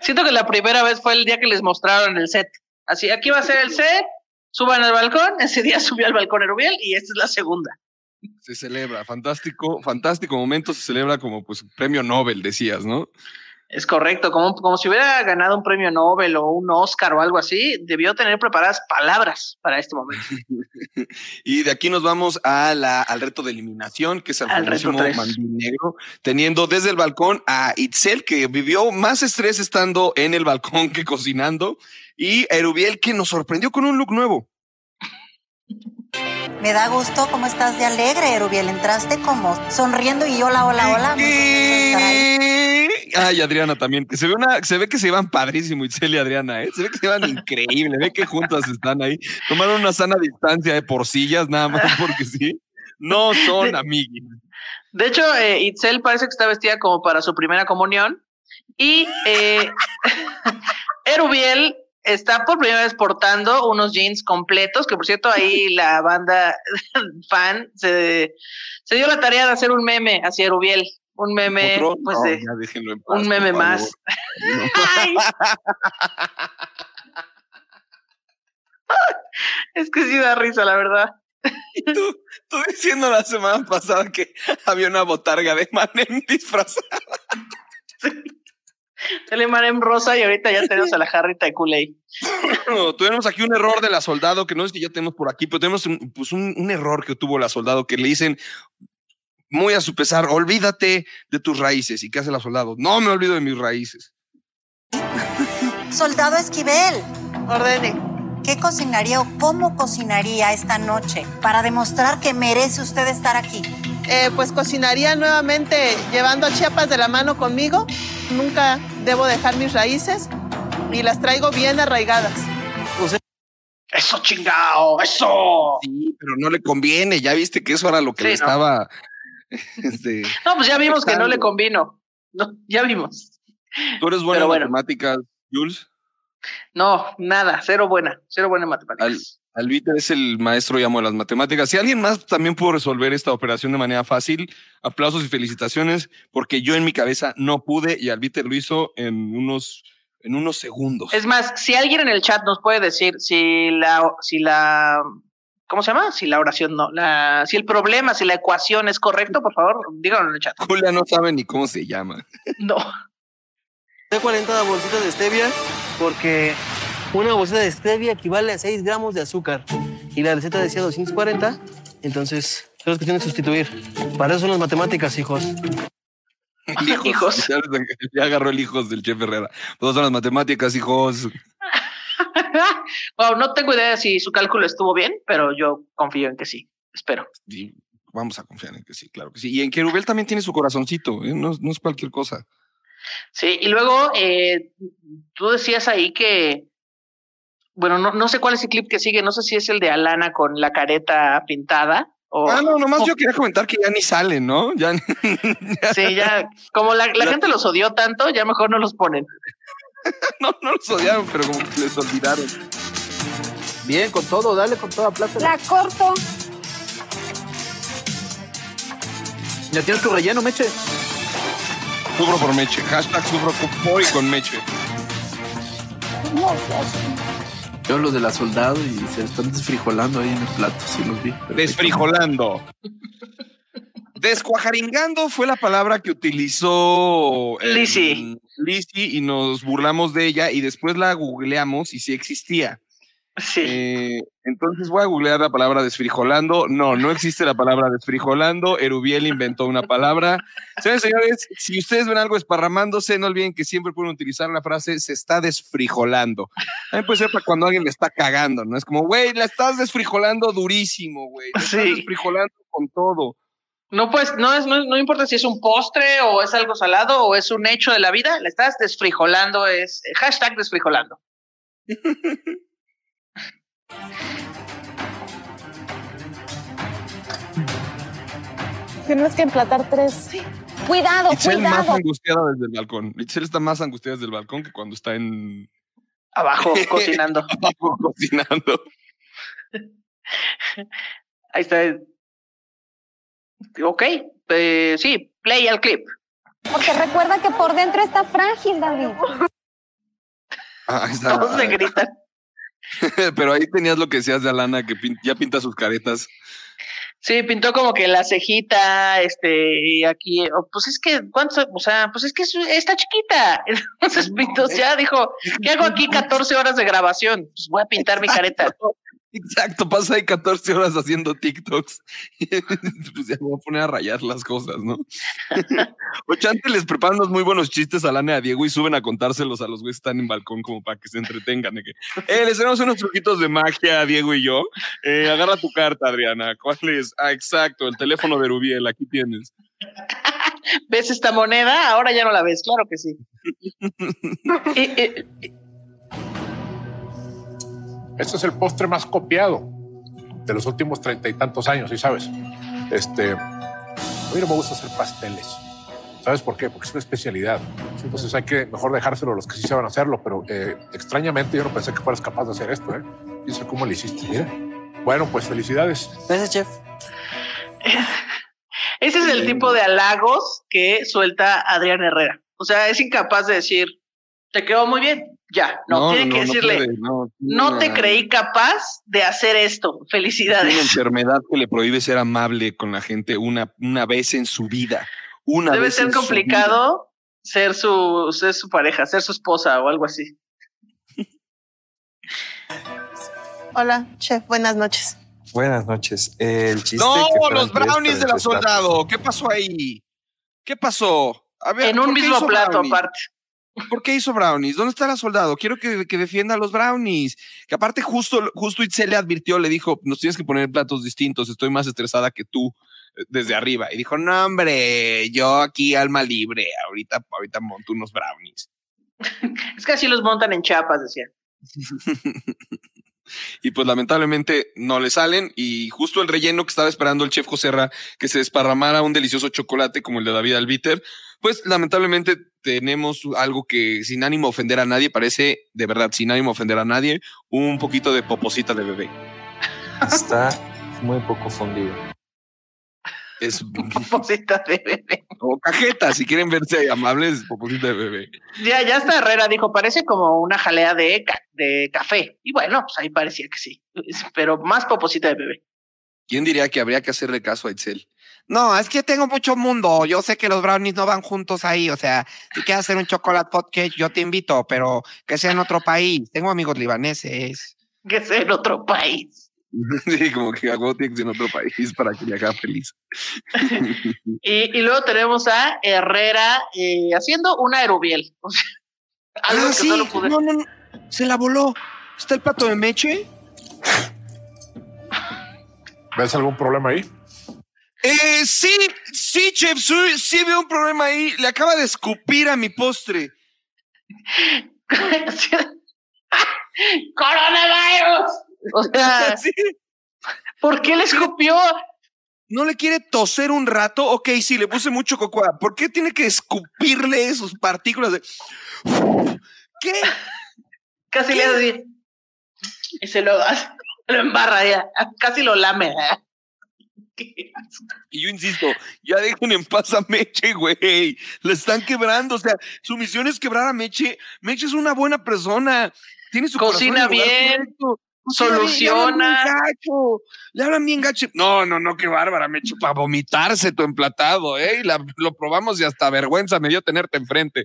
Siento que la primera vez fue el día que les mostraron el set. Así, aquí va a ser el set, suban al balcón, [laughs] ese día subió al balcón Erubiel y esta es la segunda. Se celebra, fantástico, fantástico momento, se celebra como pues premio Nobel, decías, ¿no? Es correcto, como, como si hubiera ganado un premio Nobel o un Oscar o algo así, debió tener preparadas palabras para este momento. [laughs] Y de aquí nos vamos a la, al reto de eliminación, que es el Al reto negro, teniendo desde el balcón a Itzel, que vivió más estrés estando en el balcón que cocinando, y a Erubiel, que nos sorprendió con un look nuevo. Me da gusto cómo estás de alegre, Erubiel. Entraste como sonriendo y hola, hola, hola. Ay, Adriana también, se ve una, se ve que se llevan padrísimo, Itzel y Adriana, ¿eh? Se ve que se llevan increíble, ve que juntas están ahí, tomaron una sana distancia de porcillas, nada más porque sí. No son amiguis. De hecho, eh, Itzel parece que está vestida como para su primera comunión y eh, [laughs] Erubiel está por primera vez portando unos jeans completos, que por cierto ahí la banda [laughs] fan se, se dio la tarea de hacer un meme hacia Erubiel. Un meme, ¿Otro? pues No, de- ya déjenlo en paz, un meme más. [laughs] [laughs] Es que sí da risa, la verdad. Tú diciendo la semana pasada que había una botarga de Manem disfrazada. [laughs] en rosa y ahorita ya tenemos a la jarrita de Kool-Aid. No, tuvimos aquí un error de la soldado que no es que ya tenemos por aquí, pero tenemos un, pues un, un error que tuvo la soldado que le dicen muy a su pesar, olvídate de tus raíces. ¿Y qué hace la soldado? No me olvido de mis raíces. Soldado Esquivel. Ordene. ¿Qué cocinaría o cómo cocinaría esta noche para demostrar que merece usted estar aquí? Eh, pues cocinaría nuevamente llevando a Chiapas de la mano conmigo. Nunca debo dejar mis raíces y las traigo bien arraigadas. ¡Eso chingao! ¡Eso! Sí, pero no le conviene. Ya viste que eso era lo que Sí, le no. estaba. [laughs] este, No, pues ya vimos que no le convino. No, ya vimos. Tú eres buena Pero en bueno. matemáticas, Jules. No, nada, cero buena, cero buena en matemáticas. Al, Albiter es el maestro, llamo de las matemáticas. Si alguien más también pudo resolver esta operación de manera fácil, aplausos y felicitaciones, porque yo en mi cabeza no pude y Albiter lo hizo en unos, en unos segundos. Es más, si alguien en el chat nos puede decir si la, si la, ¿cómo se llama? Si la oración no, la, si el problema, si la ecuación es correcto, por favor, díganlo en el chat. Julia no sabe ni cómo se llama. No. De 40 bolsitas de stevia porque una bolsita de stevia equivale a 6 gramos de azúcar. Y la receta decía 240, entonces solo es cuestión de sustituir. Para eso son las matemáticas, hijos. Hijos. Ya, ya agarró el hijos del chef Herrera. Todas son las matemáticas, hijos. [laughs] Wow, no tengo idea de si su cálculo estuvo bien, pero yo confío en que sí. Espero. Y vamos a confiar en que sí, claro que sí. Y en que Rubel también tiene su corazoncito, ¿eh? no, no es cualquier cosa. Sí, y luego eh, tú decías ahí que, bueno, no, no sé cuál es el clip que sigue, no sé si es el de Alana con la careta pintada. O, Ah, no, nomás o- yo quería comentar que ya ni salen, ¿no? Ya, [laughs] Sí, ya, como la, la gente los odió tanto, ya mejor no los ponen. [laughs] no, no los odiaron, pero como que les olvidaron. Bien, con todo, dale con toda plata. La corto. Ya tienes tu relleno, Meche. Sufro por Meche. Hashtag sufro por y con Meche. Yo los de la soldado y se están desfrijolando ahí en el plato, sí los vi. Perfecto. Desfrijolando. [laughs] Descuajaringando fue la palabra que utilizó eh, Lizzy. Lizzy y nos burlamos de ella y después la googleamos y sí existía. Sí. Eh, entonces voy a googlear la palabra desfrijolando. No, no existe la palabra desfrijolando. Erubiel inventó una palabra. Señores, señores, si ustedes ven algo esparramándose, no olviden que siempre pueden utilizar la frase se está desfrijolando. También puede ser para cuando alguien le está cagando, ¿no? Es como, güey, la estás desfrijolando durísimo, güey. La estás Sí. desfrijolando con todo. No, pues, no, es, no, no importa si es un postre o es algo salado o es un hecho de la vida, le estás desfrijolando, es eh, hashtag desfrijolando. [laughs] Tienes que emplatar tres. Cuidado, Itzel más cuidado. angustiada desde el balcón. Itzel está más angustiada desde el balcón que cuando está en Abajo, [laughs] cocinando. abajo cocinando. Ahí está. Ok, eh, sí, play al clip. Porque recuerda que por dentro está frágil, David. Ah, ahí está. Todos se gritan. [laughs] Pero ahí tenías lo que decías de Alana, que pin- ya pinta sus caretas. Sí, pintó como que la cejita, este, y aquí, oh, pues es que, ¿cuánto? O sea, pues es que es- está chiquita. [laughs] Entonces pintó, ya dijo, ¿qué hago aquí 14 horas de grabación? Pues voy a pintar mi careta. Exacto, pasa ahí 14 horas haciendo TikToks. [laughs] pues ya me voy a poner a rayar las cosas, ¿no? [laughs] Ochante les preparan unos muy buenos chistes a Lana y a Diego y suben a contárselos a los güeyes que están en balcón como para que se entretengan. eh, les tenemos unos truquitos de magia a Diego y yo. Eh, agarra tu carta, Adriana. ¿Cuál es? Ah, exacto, el teléfono de Rubiel, aquí tienes. [laughs] ¿Ves esta moneda? Ahora ya no la ves, claro que sí. Este es el postre más copiado de los últimos treinta y tantos años, ¿sí sabes? Este, a mí no me gusta hacer pasteles. ¿Sabes por qué? Porque es una especialidad. Entonces hay que mejor dejárselo a los que sí saben hacerlo. Pero eh, extrañamente yo no pensé que fueras capaz de hacer esto. ¿eh? Y sé cómo lo hiciste. Mira. Bueno, pues felicidades. Gracias, chef. [laughs] Ese es el tipo de halagos que suelta Adrián Herrera. O sea, es incapaz de decir, te quedó muy bien. Ya, no, tiene que decirle, puede, no, no te creí capaz de hacer esto. Tiene una Felicidades. enfermedad que le prohíbe ser amable con la gente una, una vez en su vida. Una Debe vez ser en su complicado ser su, ser su pareja, ser su esposa o algo así. Hola, chef, buenas noches. Buenas noches. El chiste No, que los brownies es de la soldado. ¿Qué pasó ahí? ¿Qué pasó? A ver, En un ¿por qué mismo plato, brownies? aparte. ¿Por qué hizo brownies? ¿Dónde está la soldado? Quiero que, que defienda a los brownies. Que aparte justo, justo Itzel le advirtió, le dijo, nos tienes que poner platos distintos, estoy más estresada que tú eh, desde arriba. Y dijo, no, hombre, yo aquí alma libre, ahorita, ahorita monto unos brownies. Es que así los montan en chapas, decía. [laughs] Y pues lamentablemente no le salen y justo el relleno que estaba esperando el chef Joserra que se desparramara un delicioso chocolate como el de David Albiter, pues lamentablemente tenemos algo que sin ánimo de ofender a nadie, parece de verdad sin ánimo de ofender a nadie, un poquito de poposita de bebé. Está muy poco fundido. Es [laughs] Poposita de bebé. o cajeta, si quieren verse amables, poposita de bebé. Ya, ya hasta Herrera dijo, parece como una jalea de, ca- de café. Y bueno, pues ahí parecía que sí. Pero más poposita de bebé. ¿Quién diría que habría que hacerle caso a Itzel? No, es que tengo mucho mundo. Yo sé que los brownies no van juntos ahí. O sea, si quieres hacer un chocolate pot cake, yo te invito, pero que sea en otro país. Tengo amigos libaneses. Que sea en otro país. [laughs] sí, como que hago tiene que ser en otro país para que le haga feliz. [laughs] Y, y luego tenemos a Herrera eh, haciendo una aerobiel. [laughs] O sea, algo Ah, que sí, solo pude- no, no, no. Se la voló. ¿Está el plato de Meche? ¿Ves algún problema ahí? Eh, sí, sí, chef, sí, sí veo un problema ahí. Le acaba de escupir a mi postre. [laughs] ¡Coronavirus! O sea, [laughs] Sí. ¿por qué le escupió? ¿No le quiere toser un rato? Ok, sí, le puse mucho cocoa. ¿Por qué tiene que escupirle sus partículas de... [laughs] ¿Qué? Casi le hace así. Y se lo, lo embarra ya. Casi lo lame. [laughs] Y yo insisto, ya dejen en paz a Meche, güey. Le están quebrando. O sea, su misión es quebrar a Meche. Meche es una buena persona. Tiene su Cocina bien. Cocina soluciona. Le hablan bien gacho. Le hablan bien gacho. No, no, no, qué bárbara, Meche, para vomitarse tu emplatado, ¿eh? La- lo probamos y hasta vergüenza me dio tenerte enfrente.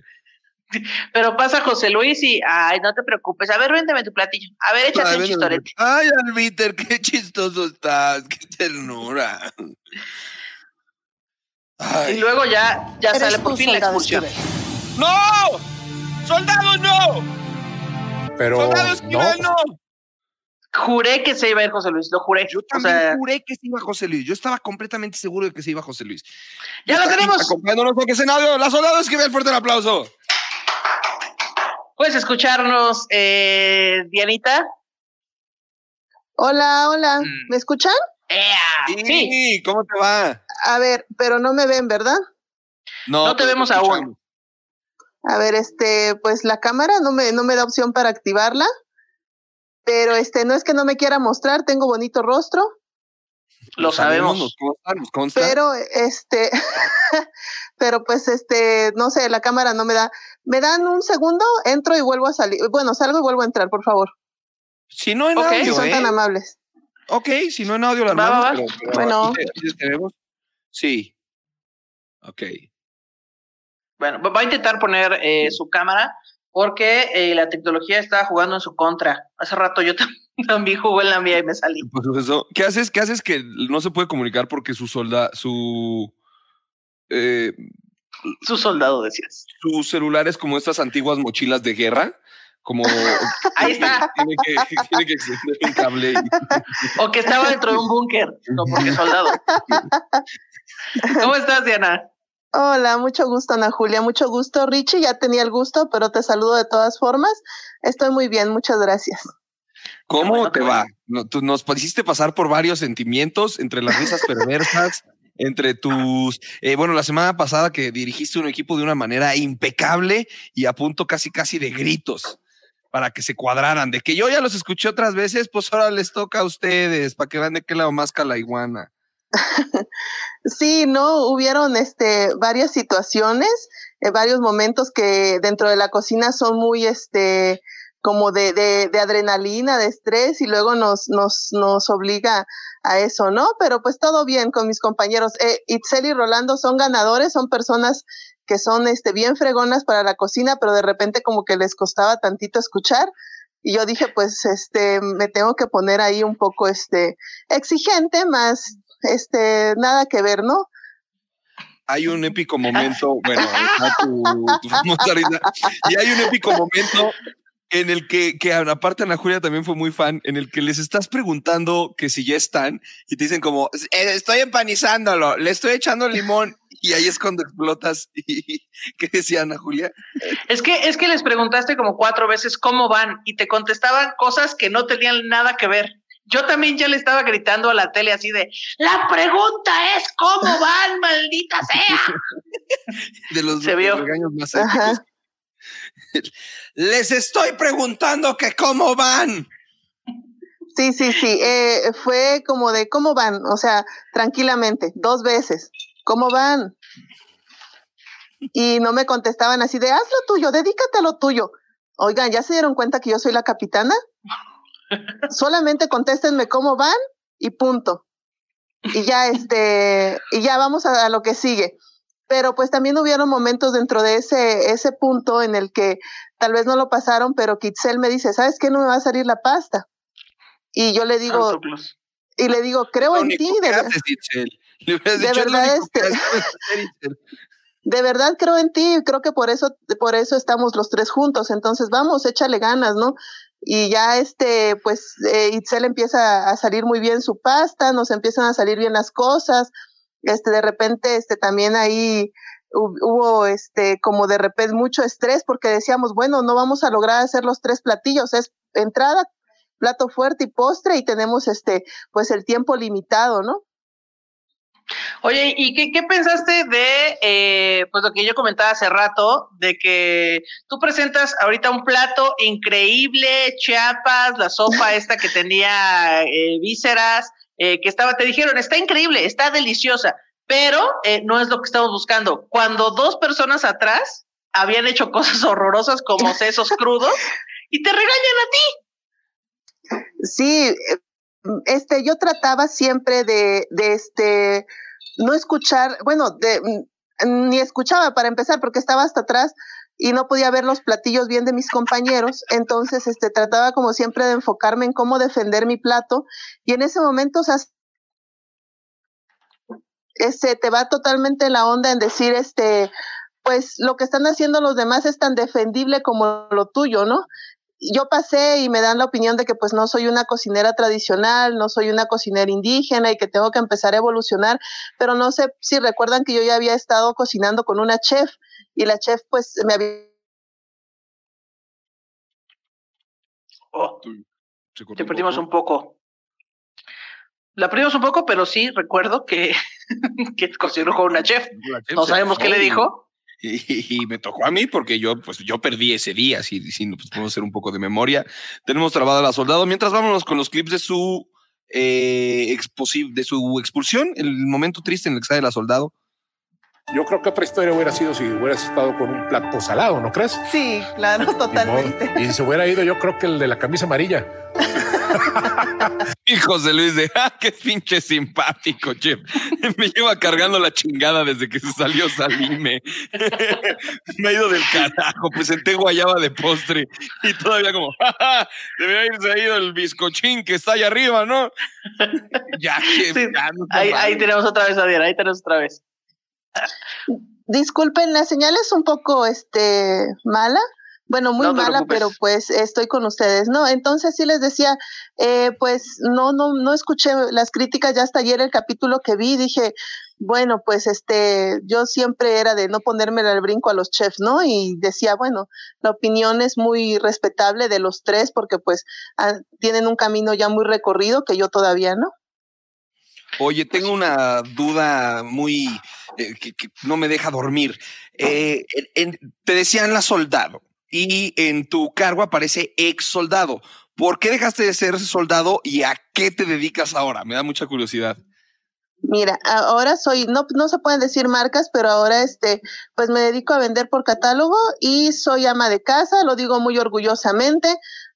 Pero pasa José Luis y, ay, no te preocupes. A ver, véndeme tu platillo. A ver, échate Ay, un chistorete. Ay, Albiter, qué chistoso estás. Qué ternura. Y luego ya, ya sale por fin la expulsión. ¡No! ¡Soldados, no! Pero ¡Soldados, no! Juré que se iba a ir José Luis, lo juré. Yo o también sea, juré que se iba José Luis. Yo estaba completamente seguro de que se iba José Luis. Ya lo tenemos. Acompañándonos porque escenario, la soldado esquivel, fuerte el aplauso. Puedes escucharnos, eh, Dianita. Hola, hola. Mm. ¿Me escuchan? Sí, ¿cómo te va? A ver, pero no me ven, ¿verdad? No, No te vemos aún. A ver, este, pues la cámara no me, no me da opción para activarla. Pero este, no es que no me quiera mostrar, tengo bonito rostro, Lo sabemos. Nos consta, nos consta. pero este, [laughs] pero pues este, no sé, la cámara no me da. ¿Me dan un segundo? Entro y vuelvo a salir. Bueno, salgo y vuelvo a entrar, por favor. Si no en Ok, audio, son ¿eh? tan amables. Ok, si no en audio la Va, va, armamos, va. pero- pero Bueno. aquí te- aquí te tenemos. Sí. Ok. Bueno, va a intentar poner eh, su cámara porque eh, la tecnología está jugando en su contra. Hace rato yo tam- [laughs] también jugué en la mía y me salí. Pues eso, ¿qué haces? ¿Qué haces que no se puede comunicar porque su solda, su eh, Su soldado, decías. su celular es como estas antiguas mochilas de guerra? Como [laughs] Ahí está. tiene que, tiene que extender un cable. [laughs] O que estaba dentro de un búnker, no porque soldado. ¿Cómo estás, Diana? Hola, mucho gusto, Ana Julia, mucho gusto. Richie, ya tenía el gusto, pero te saludo de todas formas. Estoy muy bien, muchas gracias. ¿Cómo bueno, te va? No, tú nos hiciste pasar por varios sentimientos entre las risas [laughs] perversas entre tus, eh, bueno, la semana pasada que dirigiste un equipo de una manera impecable y a punto casi casi de gritos para que se cuadraran, de que yo ya los escuché otras veces, pues ahora les toca a ustedes, para que vean de qué lado más la iguana. [laughs] Sí, no, hubieron este varias situaciones, eh, varios momentos que dentro de la cocina son muy este como de, de, de, adrenalina, de estrés y luego nos, nos, nos obliga a eso, ¿no? Pero pues todo bien con mis compañeros. Eh, y Rolando son ganadores, son personas que son este, bien fregonas para la cocina, pero de repente como que les costaba tantito escuchar. Y yo dije, pues, este, me tengo que poner ahí un poco, este, exigente, más, este, nada que ver, ¿no? Hay un épico momento, bueno, tu, tu y hay un épico momento en el que, que aparte Ana Julia también fue muy fan, en el que les estás preguntando que si ya están y te dicen como, eh, estoy empanizándolo, le estoy echando limón y ahí es cuando explotas. Y, ¿Qué decía Ana Julia? Es que, es que les preguntaste como cuatro veces cómo van y te contestaban cosas que no tenían nada que ver. Yo también ya le estaba gritando a la tele así de, la pregunta es cómo van, [laughs] maldita sea. de los, Se vio. regaños más épicos. [laughs] Les estoy preguntando que cómo van. Sí, sí, sí. Eh, fue como de cómo van, o sea, tranquilamente, dos veces. ¿Cómo van? Y no me contestaban así de haz lo tuyo, dedícate a lo tuyo. Oigan, ¿ya se dieron cuenta que yo soy la capitana? Solamente contéstenme cómo van y punto. Y ya este, y ya vamos a lo que sigue pero pues también hubieron momentos dentro de ese, ese punto en el que tal vez no lo pasaron, pero Kitzel me dice, ¿sabes qué? No me va a salir la pasta. Y yo le digo, y le digo, creo en ti. De, de verdad, este, [laughs] de verdad creo en ti, creo que por eso, por eso estamos los tres juntos. Entonces, vamos, échale ganas, ¿no? Y ya este, pues, eh, Itzel empieza a salir muy bien su pasta, nos empiezan a salir bien las cosas este, de repente, este, también ahí hubo, este, como de repente mucho estrés porque decíamos, bueno, no vamos a lograr hacer los tres platillos, es entrada, plato fuerte y postre y tenemos, este, pues el tiempo limitado, ¿no? Oye, ¿y qué, qué pensaste de eh, pues lo que yo comentaba hace rato, de que tú presentas ahorita un plato increíble, Chiapas, la sopa [laughs] esta que tenía eh, vísceras, eh, que estaba, te dijeron, está increíble, está deliciosa, pero eh, no es lo que estamos buscando. Cuando dos personas atrás habían hecho cosas [laughs] horrorosas como sesos crudos y te regañan a ti. Sí, eh, este, yo trataba siempre de, de este, no escuchar, bueno, de, mm, ni escuchaba para empezar porque estaba hasta atrás y no podía ver los platillos bien de mis compañeros, entonces este trataba como siempre de enfocarme en cómo defender mi plato y en ese momento o sea, este te va totalmente la onda en decir este pues lo que están haciendo los demás es tan defendible como lo tuyo, ¿no? Yo pasé y me dan la opinión de que pues no soy una cocinera tradicional, no soy una cocinera indígena y que tengo que empezar a evolucionar, pero no sé si recuerdan que yo ya había estado cocinando con una chef y la chef pues me había... Oh, te perdimos un poco. La perdimos un poco, pero sí recuerdo que, [laughs] que cocinó con una chef. no sabemos qué le dijo. Y, me tocó a mí porque yo, pues, yo perdí ese día, si, si pues, podemos hacer un poco de memoria. Tenemos trabada la soldado. Mientras vámonos con los clips de su, eh, de su expulsión, el momento triste en el que sale la soldado. Yo creo que otra historia hubiera sido si hubieras estado con un plato salado, ¿no crees? Sí, claro, totalmente. Y, se hubiera ido, yo creo que el de la camisa amarilla. [laughs] Y José Luis de, ah, qué pinche simpático, chef. [laughs] Me lleva cargando la chingada desde que se salió Salime. [laughs] Me ha ido del carajo, presenté guayaba de postre y todavía como, debería irse ido el bizcochín que está allá arriba, ¿no? ya, que ahí, ahí, tenemos otra vez a Diana, ahí tenemos otra vez. Disculpen, la señal es un poco este mala. Bueno, muy mala, pero pues estoy con ustedes, ¿no? Entonces sí les decía, eh, pues no, no, no escuché las críticas ya hasta ayer el capítulo que vi, dije, bueno, pues este, yo siempre era de no ponerme al brinco a los chefs, ¿no? Y decía, bueno, la opinión es muy respetable de los tres porque pues tienen un camino ya muy recorrido que yo todavía no. Oye, tengo una duda muy eh, que, que no me deja dormir. Eh, en- en- te decían la soldado y en tu cargo aparece ex soldado. ¿Por qué dejaste de ser soldado y a qué te dedicas ahora? Me da mucha curiosidad. Mira, ahora soy, no, no se pueden decir marcas, pero ahora este, pues me dedico a vender por catálogo y soy ama de casa, lo digo muy orgullosamente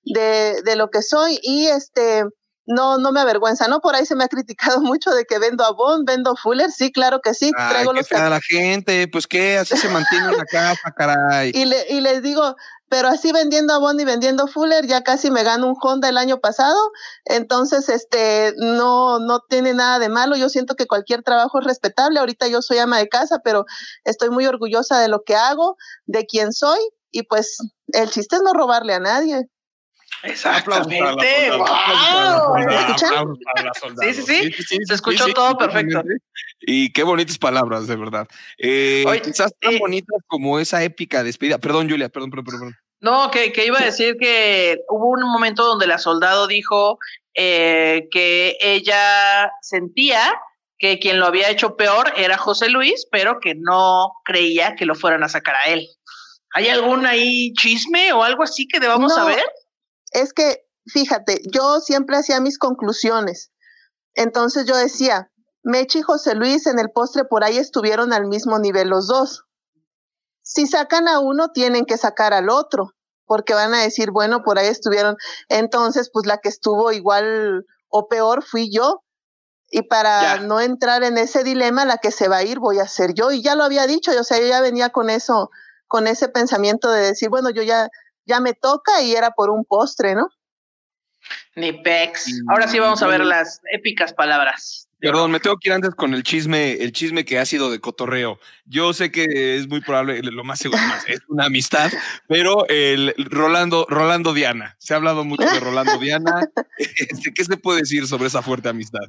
de, de lo que soy y este, no, no me avergüenza, ¿no? Por ahí se me ha criticado [laughs] mucho de que vendo Avon, vendo Fuller, sí, claro que sí, Ay, traigo qué los fea la gente, pues qué, así se mantiene en la casa, caray. y, le, y les digo, pero así vendiendo Avon y vendiendo Fuller, ya casi me gano un Honda el año pasado, entonces este no, no tiene nada de malo, yo siento que cualquier trabajo es respetable, ahorita yo soy ama de casa, pero estoy muy orgullosa de lo que hago, de quién soy, y pues el chiste es no robarle a nadie. Exactamente. Sí, sí, sí. Se escuchó todo perfecto. Y qué bonitas palabras, de verdad. Eh, Oye, quizás tan bonitas como esa épica despedida. Perdón, Julia, perdón, perdón, perdón. No, que, que iba a decir que hubo un momento donde la soldado dijo eh, que ella sentía que quien lo había hecho peor era José Luis, pero que no creía que lo fueran a sacar a él. ¿Hay algún ahí chisme o algo así que debamos No, saber? Es que, fíjate, yo siempre hacía mis conclusiones. Entonces yo decía, Mechi y José Luis en el postre por ahí estuvieron al mismo nivel los dos. Si sacan a uno, tienen que sacar al otro, porque van a decir, bueno, por ahí estuvieron. Entonces, pues la que estuvo igual o peor fui yo. Y para no entrar en ese dilema, la que se va a ir voy a ser yo. Y ya lo había dicho, o sea, yo ya venía con eso, con ese pensamiento de decir, bueno, yo ya, ya me toca y era por un postre, ¿no? Ni pex. Ahora sí vamos a ver las épicas palabras. Perdón, me tengo que ir antes con el chisme, el chisme que ha sido de cotorreo. Yo sé que es muy probable, lo más seguro más, es una amistad, pero el Rolando, Rolando Diana, se ha hablado mucho de Rolando Diana. [laughs] Este, ¿Qué se puede decir sobre esa fuerte amistad?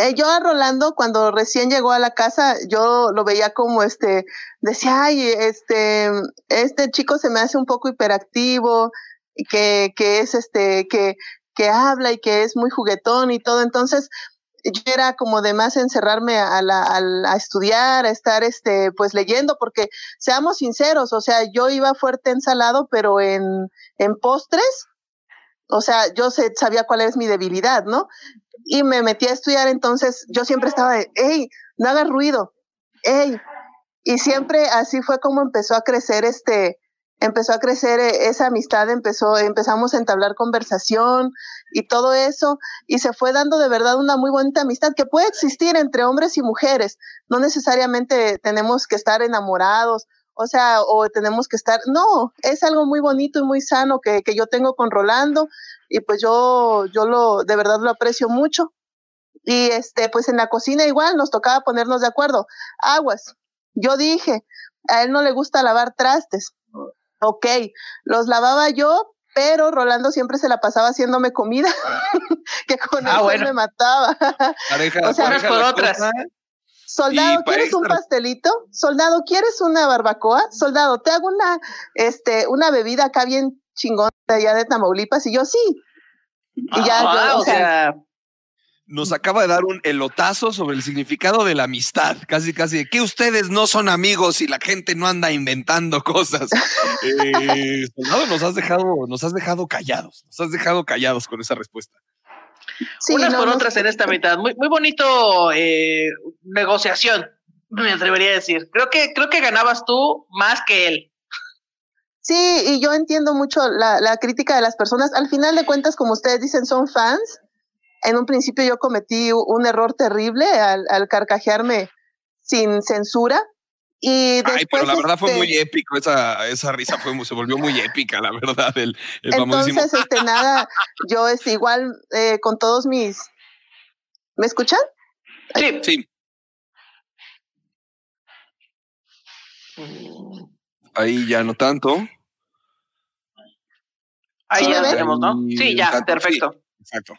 Eh, yo a Rolando cuando recién llegó a la casa yo lo veía como este decía ay este este chico se me hace un poco hiperactivo que que es este que que habla y que es muy juguetón y todo entonces yo era como de más encerrarme a, la, a, a estudiar, a estar este, pues leyendo, porque seamos sinceros, o sea, yo iba fuerte en salado, pero en, en postres, o sea, yo sé- sabía cuál es mi debilidad, ¿no? Y me metí a estudiar, entonces yo siempre estaba de, hey, no hagas ruido, hey. Y siempre así fue como empezó a crecer este, empezó a crecer eh, esa amistad, empezó, empezamos a entablar conversación y todo eso, y se fue dando de verdad una muy bonita amistad que puede existir entre hombres y mujeres. No necesariamente tenemos que estar enamorados, o sea, o tenemos que estar, no, es algo muy bonito y muy sano que, que yo tengo con Rolando, y pues yo, yo lo, de verdad lo aprecio mucho. Y este, pues en la cocina igual nos tocaba ponernos de acuerdo. Aguas, yo dije, a él no le gusta lavar trastes. Ok, los lavaba yo, pero Rolando siempre se la pasaba haciéndome comida, [laughs] que con Ah, eso bueno. me mataba. Pareja, O sea, por otras. cosa. Soldado, ¿quieres un pastelito? Soldado, ¿quieres una barbacoa? Soldado, te hago una, este, una bebida acá bien chingona de allá de Tamaulipas. Y yo, sí. Y ya, Ah, yo, o sea, Nos acaba de dar un elotazo sobre el significado de la amistad. Casi, casi, que ustedes no son amigos y la gente no anda inventando cosas. [laughs] Eh, soldado, nos has dejado, nos has dejado callados. Nos has dejado callados con esa respuesta. Sí, unas no, por no otras en esta mitad. Muy, muy bonito eh, negociación, [laughs] me atrevería a decir. Creo que, creo que ganabas tú más que él. Sí, y yo entiendo mucho la, la crítica de las personas. Al final de cuentas, como ustedes dicen, son fans. En un principio yo cometí un error terrible al, al carcajearme sin censura. Y después, Ay, pero la verdad fue este, muy épico. Esa, esa risa fue, se volvió muy épica, la verdad. El, el famosísimo. Entonces, este, nada, yo este, igual eh, con todos mis... ¿Me escuchan? Sí. Sí. Ahí ya no tanto. Ahí ¿Sí me ya tenemos, ¿no? Sí, ya, Tanto, perfecto. Exacto.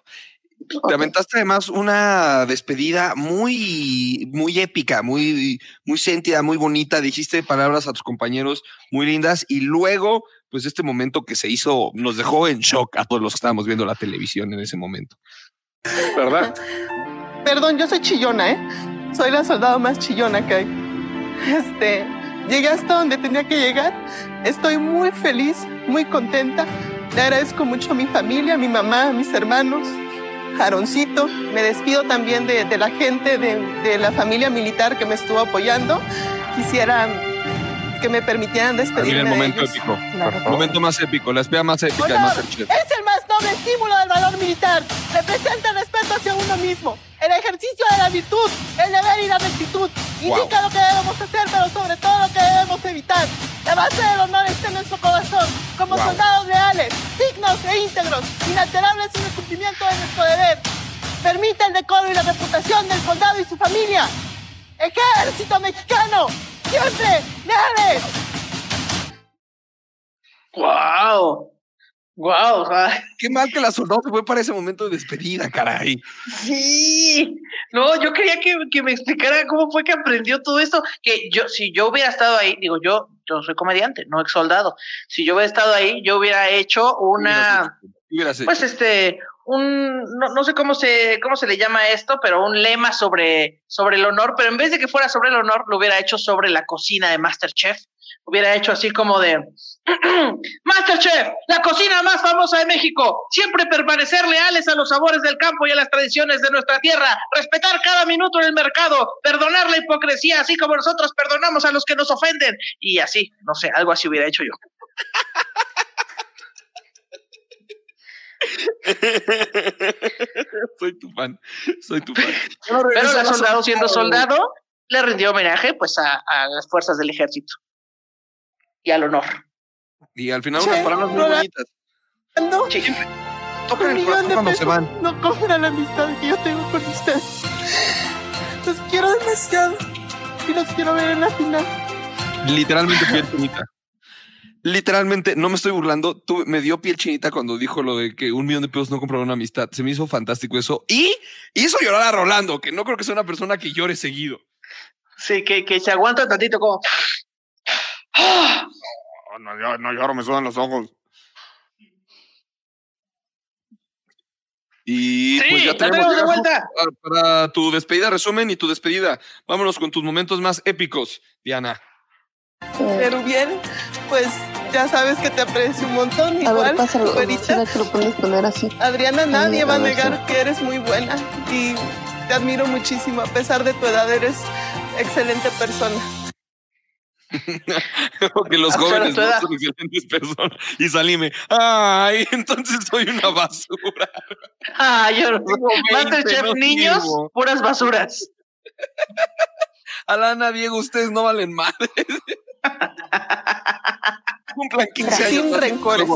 Te aventaste además una despedida muy, muy épica, muy, muy sentida, muy bonita. Dijiste palabras a tus compañeros muy lindas y luego, pues este momento que se hizo, nos dejó en shock a todos los que estábamos viendo la televisión en ese momento. ¿Verdad? [laughs] perdón, yo soy chillona, ¿eh? Soy la soldado más chillona que hay. Este, llegué hasta donde tenía que llegar. Estoy muy feliz, muy contenta. Le agradezco mucho a mi familia, a mi mamá, a mis hermanos, Jaroncito. Me despido también de, de la gente de, de la familia militar que me estuvo apoyando. Quisiera que me permitieran Mira despedirme el de momento ellos. épico. El momento más épico, la espía más épica de Honor es el más noble estímulo del valor militar. Representa el respeto hacia uno mismo, el ejercicio de la virtud, el deber y la rectitud. Indica lo que debemos hacer, pero sobre todo lo que debemos evitar. La base del honor está en nuestro corazón, como Wow. soldados leales, dignos e íntegros, inalterables en el cumplimiento de nuestro deber. Permite el decoro y la reputación del soldado y su familia. Ejército mexicano, siempre leales. ¡Wow! ¡Wow! [laughs] Qué mal que la soldado se fue para ese momento de despedida, caray. Sí, no, yo quería que, que me explicara cómo fue que aprendió todo esto. Que yo, si yo hubiera estado ahí, digo, yo, yo soy comediante, no ex soldado. Si yo hubiera estado ahí, yo hubiera hecho una, Hubieras hecho. pues este, un, no, no sé cómo se, cómo se le llama esto, pero un lema sobre, sobre el honor, pero en vez de que fuera sobre el honor, lo hubiera hecho sobre la cocina de Masterchef. Hubiera hecho así como de, [clears throat] Masterchef, la cocina más famosa de México. Siempre permanecer leales a los sabores del campo y a las tradiciones de nuestra tierra. Respetar cada minuto en el mercado. Perdonar la hipocresía, así como nosotros perdonamos a los que nos ofenden. Y así, no sé, algo así hubiera hecho yo. [laughs] soy tu fan, soy tu fan. Pero el soldado, siendo soldado, le rindió homenaje pues a, a las fuerzas del ejército y al honor. Y al final unas palabras muy bonitas. No. Tocan el Un millón corazón de cuando se pesos van. No compran la amistad que yo tengo con ustedes. Los quiero demasiado y los quiero ver en la final. Literalmente piel [laughs] chinita. Literalmente, no me estoy burlando. Tú, me dio piel chinita cuando dijo lo de que un millón de pesos no compraba una amistad. Se me hizo fantástico eso. Y hizo llorar a Rolando, que no creo que sea una persona que llore seguido. Sí, que, que se aguanta tantito como. No, no, yo- no lloro, me sudan los ojos. Y Sí, pues ya tenemos tenemos de ya vuelta. para, para tu despedida, resumen y tu despedida. Vámonos con tus momentos más épicos, Diana. Pero bien, pues ya sabes que te aprecio un montón. A Igual, ver, pásalo. güerita. ¿Será que lo puedes poner así? Adriana, nadie va a ver, negar que eres muy buena y te admiro muchísimo. A pesar de tu edad, eres excelente persona. [laughs] que los Ah, jóvenes no son excelentes personas. Y salíme, ay, [laughs] entonces soy una basura. Ah, yo no. [laughs] Tengo 20, Masterchef no niños, puras basuras. Alana, Diego, ustedes no valen madre. Cumplan 15 años. Sin rencores.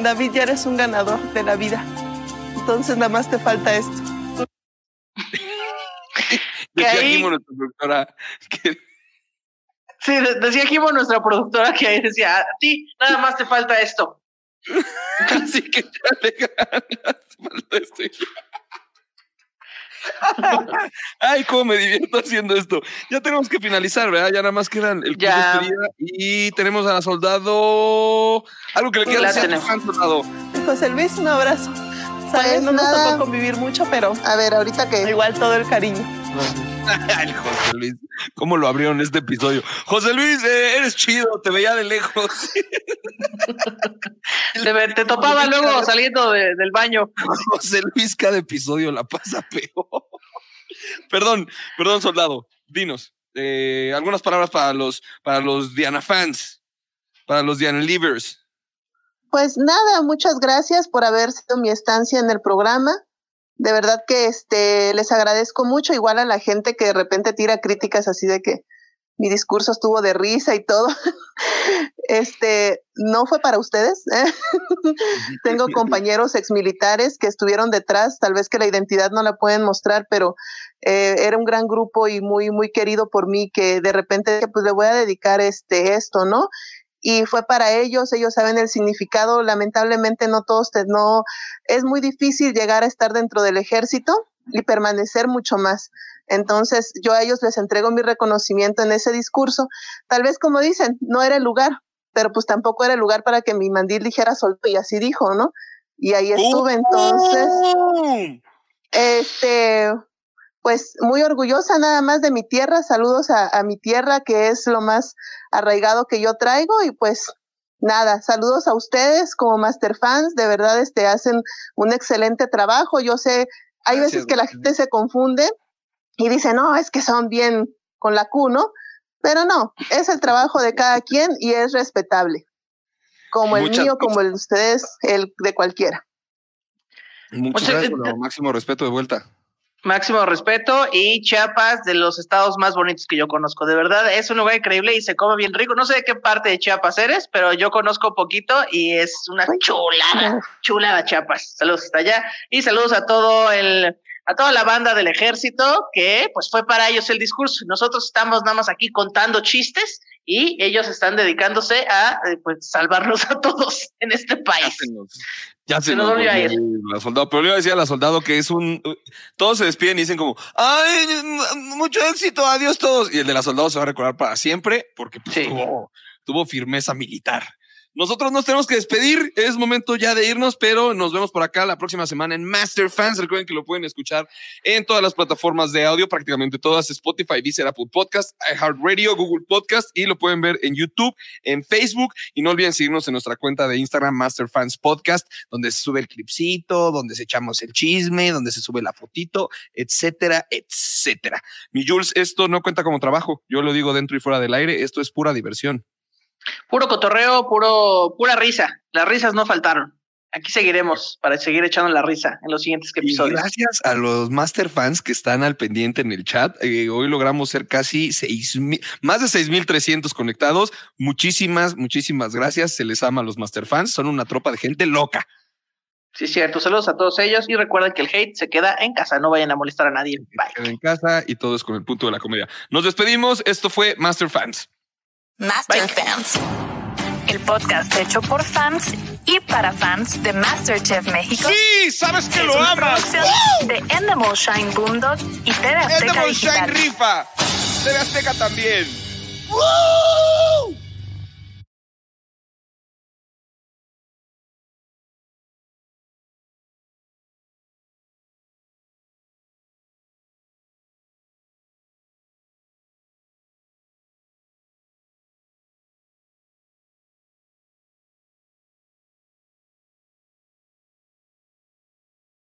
David, ya eres un ganador de la vida. Entonces nada más te falta esto. Decía ahí- Kimo, nuestra productora, que Sí, de- decía Jimo, nuestra productora, que ahí decía, a ti nada más te falta esto. [laughs] Así que ya le ganas. Falta esto. [laughs] Ay, cómo me divierto haciendo esto. Ya tenemos que finalizar, ¿verdad? Ya nada más quedan el club de Ya. y tenemos a la soldado. Algo que le quiera La decir a soldado. José Luis, un abrazo. Sabes, Pues no nos tocó convivir mucho, pero A ver, ahorita que. igual todo el cariño. [laughs] Ay, José Luis, ¿cómo lo abrieron este episodio? José Luis, eh, eres chido, te veía de lejos. [laughs] Te, te topaba luego saliendo de- del baño. José Luis, cada episodio la pasa peor. perdón, perdón, soldado. Dinos, eh, algunas palabras para los, para los Diana fans, para los Diana Livers. Pues nada, muchas gracias por haber sido mi estancia en el programa. De verdad que este les agradezco mucho, igual a la gente que de repente tira críticas así de que mi discurso estuvo de risa y todo. [laughs] Este no fue para ustedes. ¿eh? [laughs] Tengo compañeros exmilitares que estuvieron detrás, tal vez que la identidad no la pueden mostrar, pero eh, era un gran grupo y muy muy querido por mí que de repente pues le voy a dedicar este esto, ¿no? Y fue para ellos, ellos saben el significado, lamentablemente no todos, te, no, es muy difícil llegar a estar dentro del ejército y permanecer mucho más. Entonces yo a ellos les entrego mi reconocimiento en ese discurso. Tal vez como dicen, no era el lugar, pero pues tampoco era el lugar para que mi mandil dijera solto y así dijo, ¿no? Y ahí estuve entonces. Este, pues muy orgullosa nada más de mi tierra. Saludos a, a mi tierra, que es lo más arraigado que yo traigo. Y pues nada, saludos a ustedes como Master Fans. De verdad, este, hacen un excelente trabajo. Yo sé, hay Gracias, veces que la gente se confunde y dice, no, es que son bien con la Q, ¿no? Pero no, es el trabajo de cada quien y es respetable. Como el Muchas mío, como el de ustedes, el de cualquiera. Muchas gracias por lo máximo respeto de vuelta. Máximo respeto y Chiapas de los estados más bonitos que yo conozco. De verdad, es un lugar increíble y se come bien rico. No sé de qué parte de Chiapas eres, pero yo conozco poquito y es una chulada, chulada Chiapas. Saludos hasta allá y saludos a todo el a toda la banda del ejército que pues fue para ellos el discurso. Nosotros estamos nada más aquí contando chistes y ellos están dedicándose a eh, pues salvarnos a todos en este país. Ya se, Se nos nos volvió a volvió ir. la soldado, pero yo decía a la soldado que es un. Todos se despiden y dicen como, ¡ay, mucho éxito! ¡Adiós todos! Y el de la soldado se va a recordar para siempre porque pues, tuvo, tuvo firmeza militar. Nosotros nos tenemos que despedir. Es momento ya de irnos, pero nos vemos por acá la próxima semana en Master Fans. Recuerden que lo pueden escuchar en todas las plataformas de audio, prácticamente todas: Spotify, Deezer, Apple Podcast, iHeartRadio, Google Podcast y lo pueden ver en YouTube, en Facebook. Y no olviden seguirnos en nuestra cuenta de Instagram, Master Fans Podcast, donde se sube el clipcito, donde se echamos el chisme, donde se sube la fotito, etcétera, etcétera. Mi Jules, esto no cuenta como trabajo. Yo lo digo dentro y fuera del aire. Esto es pura diversión. Puro cotorreo, puro, pura risa. Las risas no faltaron. Aquí seguiremos para seguir echando la risa en los siguientes Y episodios. gracias a los Master Fans que están al pendiente en el chat. eh, hoy logramos ser casi seis mil, más de 6,300 conectados. Muchísimas, muchísimas gracias. Se les ama a los Master Fans. Son una tropa de gente loca. Sí, cierto. Saludos a todos ellos y recuerden que el hate se queda en casa. No vayan a molestar a nadie. Bye. Queden en casa y todo es con el punto de la comedia. Nos despedimos. Esto fue Master Fans. Master Fans. El podcast hecho por fans y para fans de MasterChef México. Sí, sabes que Es lo una amas. De Endemol Shine Boomdog y TV Azteca Endemol. Shine rifa. TV Azteca también. ¡Woo!